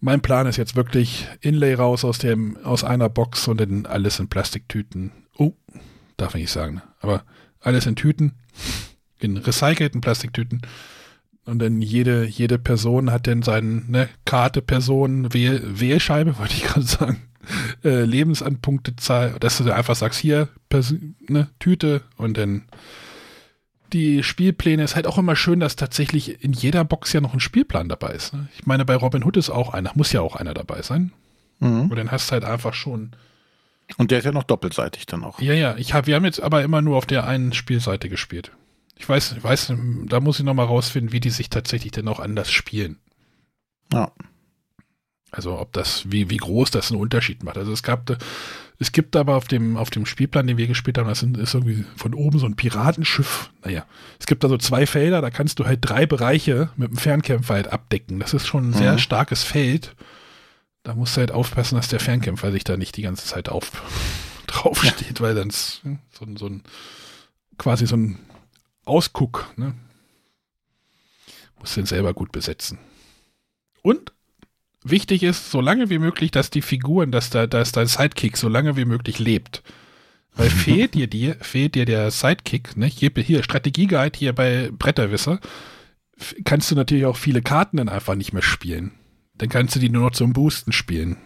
mein Plan ist jetzt wirklich Inlay raus aus dem, aus einer Box und dann alles in Plastiktüten. Oh, darf ich nicht sagen, ne? aber alles in Tüten, in recycelten Plastiktüten. Und dann jede, jede Person hat dann seine ne, Karte, Person, Wähl, Wählscheibe, wollte ich gerade sagen. Äh, Lebensanpunktezahl, dass du einfach sagst, hier, ne, Tüte und dann die Spielpläne ist halt auch immer schön, dass tatsächlich in jeder Box ja noch ein Spielplan dabei ist. Ne? Ich meine, bei Robin Hood ist auch einer, muss ja auch einer dabei sein. Mhm. Und dann hast du halt einfach schon. Und der ist ja noch doppelseitig dann auch. Ja, ja, ich hab, wir haben jetzt aber immer nur auf der einen Spielseite gespielt. Ich weiß, ich weiß, da muss ich nochmal rausfinden, wie die sich tatsächlich denn auch anders spielen. Ja. Also ob das, wie, wie groß das einen Unterschied macht. Also es gab, es gibt aber auf dem, auf dem Spielplan, den wir gespielt haben, das sind, ist irgendwie von oben so ein Piratenschiff. Naja, es gibt da so zwei Felder, da kannst du halt drei Bereiche mit dem Fernkämpfer halt abdecken. Das ist schon ein sehr Mhm. starkes Feld. Da musst du halt aufpassen, dass der Fernkämpfer sich da nicht die ganze Zeit auf, draufsteht, weil dann so, ein- so ein, quasi so ein Ausguck, ne? Musst den selber gut besetzen. Und wichtig ist, so lange wie möglich, dass die Figuren, dass, da, dass dein Sidekick so lange wie möglich lebt. Weil fehlt dir, dir, fehlt dir der Sidekick, ne? Hier, hier Strategieguide hier bei Bretterwisser, kannst du natürlich auch viele Karten dann einfach nicht mehr spielen. Dann kannst du die nur noch zum Boosten spielen.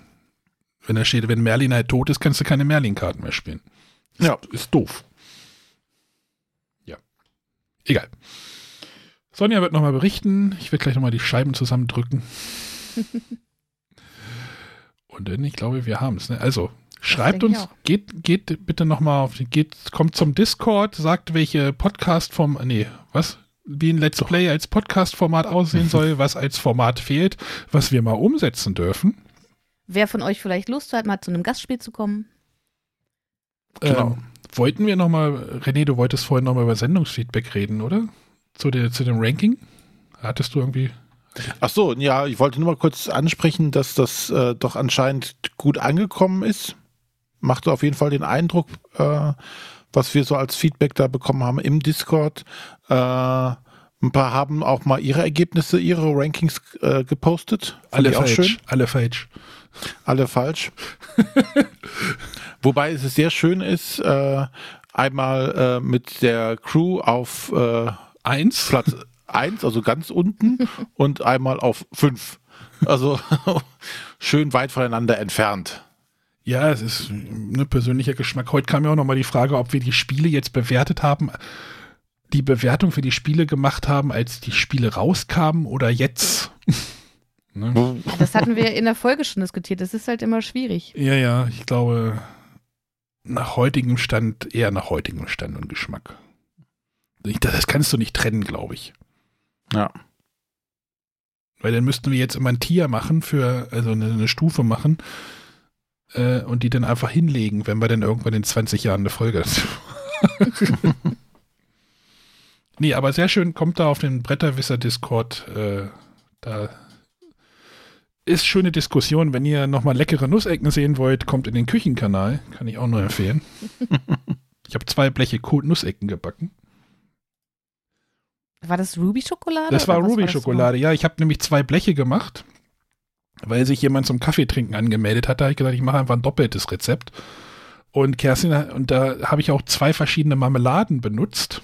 Wenn da steht, wenn Merlin halt tot ist, kannst du keine Merlin-Karten mehr spielen. Ja. Ist doof. Ja. Egal. Sonja wird nochmal berichten. Ich werde gleich nochmal die Scheiben zusammendrücken. Und dann, ich glaube, wir haben es. Ne? Also, Schreibt uns, geht, geht bitte nochmal auf, geht, kommt zum Discord, sagt, welche Podcast vom, nee, was? Wie ein Let's Play als Podcast-Format aussehen soll, was als Format fehlt, was wir mal umsetzen dürfen. Wer von euch vielleicht Lust hat, mal zu einem Gastspiel zu kommen? Genau. Ähm, wollten wir nochmal, René, du wolltest vorhin nochmal über Sendungsfeedback reden, oder? Zu, der, zu dem Ranking? Hattest du irgendwie. Ach so, ja, ich wollte nur mal kurz ansprechen, dass das äh, doch anscheinend gut angekommen ist. Macht auf jeden Fall den Eindruck, äh, was wir so als Feedback da bekommen haben im Discord. Äh, ein paar haben auch mal ihre Ergebnisse, ihre Rankings äh, gepostet. Fand Alle falsch. schön. Alle falsch. Alle falsch. Wobei es sehr schön ist, äh, einmal äh, mit der Crew auf äh, Eins. Platz 1, also ganz unten, und einmal auf 5. Also schön weit voneinander entfernt. Ja, es ist ein persönlicher Geschmack. Heute kam ja auch nochmal die Frage, ob wir die Spiele jetzt bewertet haben, die Bewertung für die Spiele gemacht haben, als die Spiele rauskamen oder jetzt. ne? Das hatten wir in der Folge schon diskutiert. Das ist halt immer schwierig. Ja, ja, ich glaube, nach heutigem Stand, eher nach heutigem Stand und Geschmack. Ich- Das kannst du nicht trennen, glaube ich. Ja. Weil dann müssten wir jetzt immer ein Tier machen für, also eine, eine Stufe machen äh, und die dann einfach hinlegen, wenn wir dann irgendwann in 20 Jahren eine Folge dazu. nee, aber sehr schön, kommt da auf den Bretterwisser Discord. Äh, da ist schöne Diskussion. Wenn ihr nochmal leckere Nussecken sehen wollt, kommt in den Küchenkanal. Kann ich auch nur empfehlen. ich habe zwei Bleche Nussecken gebacken. War das Ruby-Schokolade? Das war Ruby-Schokolade. Ja, ich habe nämlich zwei Bleche gemacht, weil sich jemand zum Kaffeetrinken angemeldet hat. Da habe ich gesagt, ich mache einfach ein doppeltes Rezept. Und Kerstin, und da habe ich auch zwei verschiedene Marmeladen benutzt.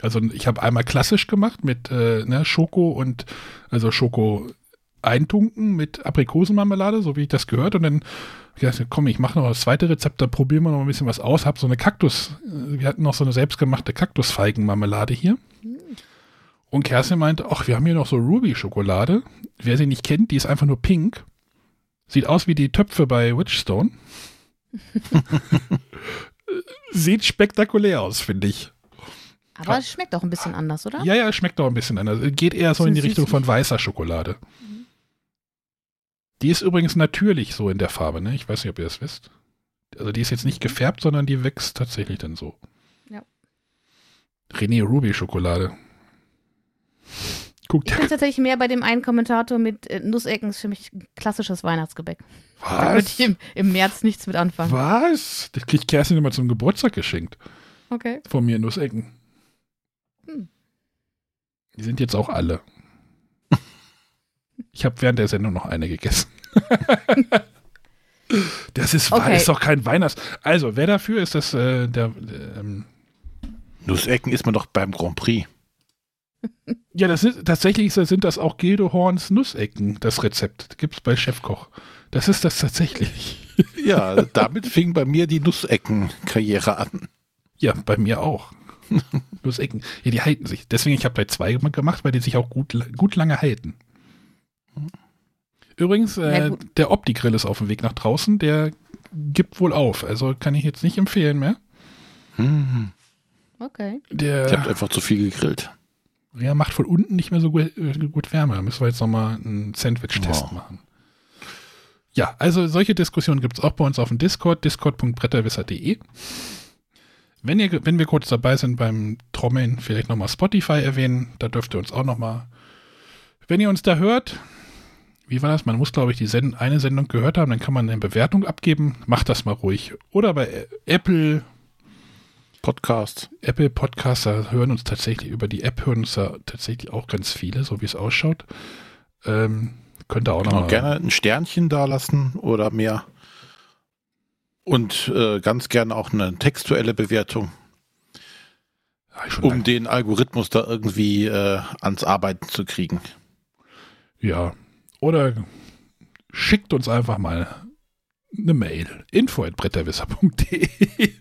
Also ich habe einmal klassisch gemacht mit äh, ne, Schoko und also Schoko eintunken mit Aprikosenmarmelade, so wie ich das gehört. Und dann ich gesagt, komm, ich mache noch das zweite Rezept, da probieren wir noch ein bisschen was aus. Hab so eine Kaktus, äh, wir hatten noch so eine selbstgemachte Kaktusfeigenmarmelade hier. Und Kerstin meinte, ach, wir haben hier noch so Ruby-Schokolade. Wer sie nicht kennt, die ist einfach nur pink. Sieht aus wie die Töpfe bei Witchstone. Sieht spektakulär aus, finde ich. Aber es schmeckt auch ein bisschen anders, oder? Ja, ja, schmeckt auch ein bisschen anders. Geht eher so in die Richtung von weißer Schokolade. Die ist übrigens natürlich so in der Farbe, ne? Ich weiß nicht, ob ihr das wisst. Also die ist jetzt nicht gefärbt, sondern die wächst tatsächlich dann so. Ja. René Ruby Schokolade. Guckt Ich bin tatsächlich mehr bei dem einen Kommentator mit äh, Nussecken. ist für mich ein klassisches Weihnachtsgebäck. Da würde ich Was? im, im März nichts mit anfangen. Was? Das kriegt Kerstin immer zum Geburtstag geschenkt. Okay. Von mir Nussecken. Hm. Die sind jetzt auch alle. Ich habe während der Sendung noch eine gegessen. das ist, Okay. ist doch kein Weihnachts... Also, wer dafür ist, das äh, der... Ähm, Nussecken ist man doch beim Grand Prix. Ja, das ist, tatsächlich sind das auch Gildo Horns Nussecken, das Rezept. Gibt es bei Chefkoch. Das ist das tatsächlich. Ja, damit fing bei mir die Nussecken-Karriere an. Ja, bei mir auch. Nussecken. Ja, die halten sich. Deswegen, ich habe da zwei gemacht, weil die sich auch gut, gut lange halten. Übrigens, äh, der Opti-Grill ist auf dem Weg nach draußen. Der gibt wohl auf. Also kann ich jetzt nicht empfehlen mehr. Hm. Okay. Der, Ich habe einfach zu viel gegrillt. Der macht von unten nicht mehr so gut, äh, gut Wärme. Da müssen wir jetzt nochmal einen Sandwich-Test Wow. machen. Ja, also solche Diskussionen gibt es auch bei uns auf dem Discord, discord.bretterwisser.de. Wenn, ihr, wenn wir kurz dabei sind beim Trommeln, vielleicht nochmal Spotify erwähnen. Da dürft ihr uns auch nochmal, wenn ihr uns da hört, wie war das? Man muss, glaube ich, die Send eine Sendung gehört haben, dann kann man eine Bewertung abgeben. Macht das mal ruhig. Oder bei Ä- Apple, Podcast. Apple Podcasts, da hören uns tatsächlich, über die App hören uns da tatsächlich auch ganz viele, so wie es ausschaut. Ähm, könnt ihr auch Genau, nochmal. gerne ein Sternchen da lassen oder mehr. Und äh, ganz gerne auch eine textuelle Bewertung, Ja, um lange- den Algorithmus da irgendwie äh, ans Arbeiten zu kriegen. Ja. Oder schickt uns einfach mal eine Mail. info.bretterwisser.de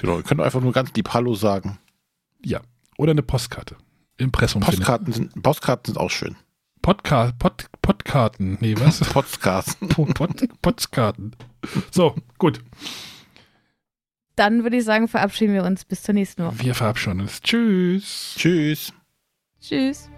Genau, ihr könnt einfach nur ganz lieb Hallo sagen. Ja. Oder eine Postkarte. Impressum Postkarten sind, Postkarten sind auch schön. Podca Pod Podkarten. Nee, was? Podcasts. Pod Pod Postkarten. So, gut. Dann würde ich sagen, verabschieden wir uns bis zur nächsten Woche. Wir verabschieden uns. Tschüss. Tschüss. Tschüss.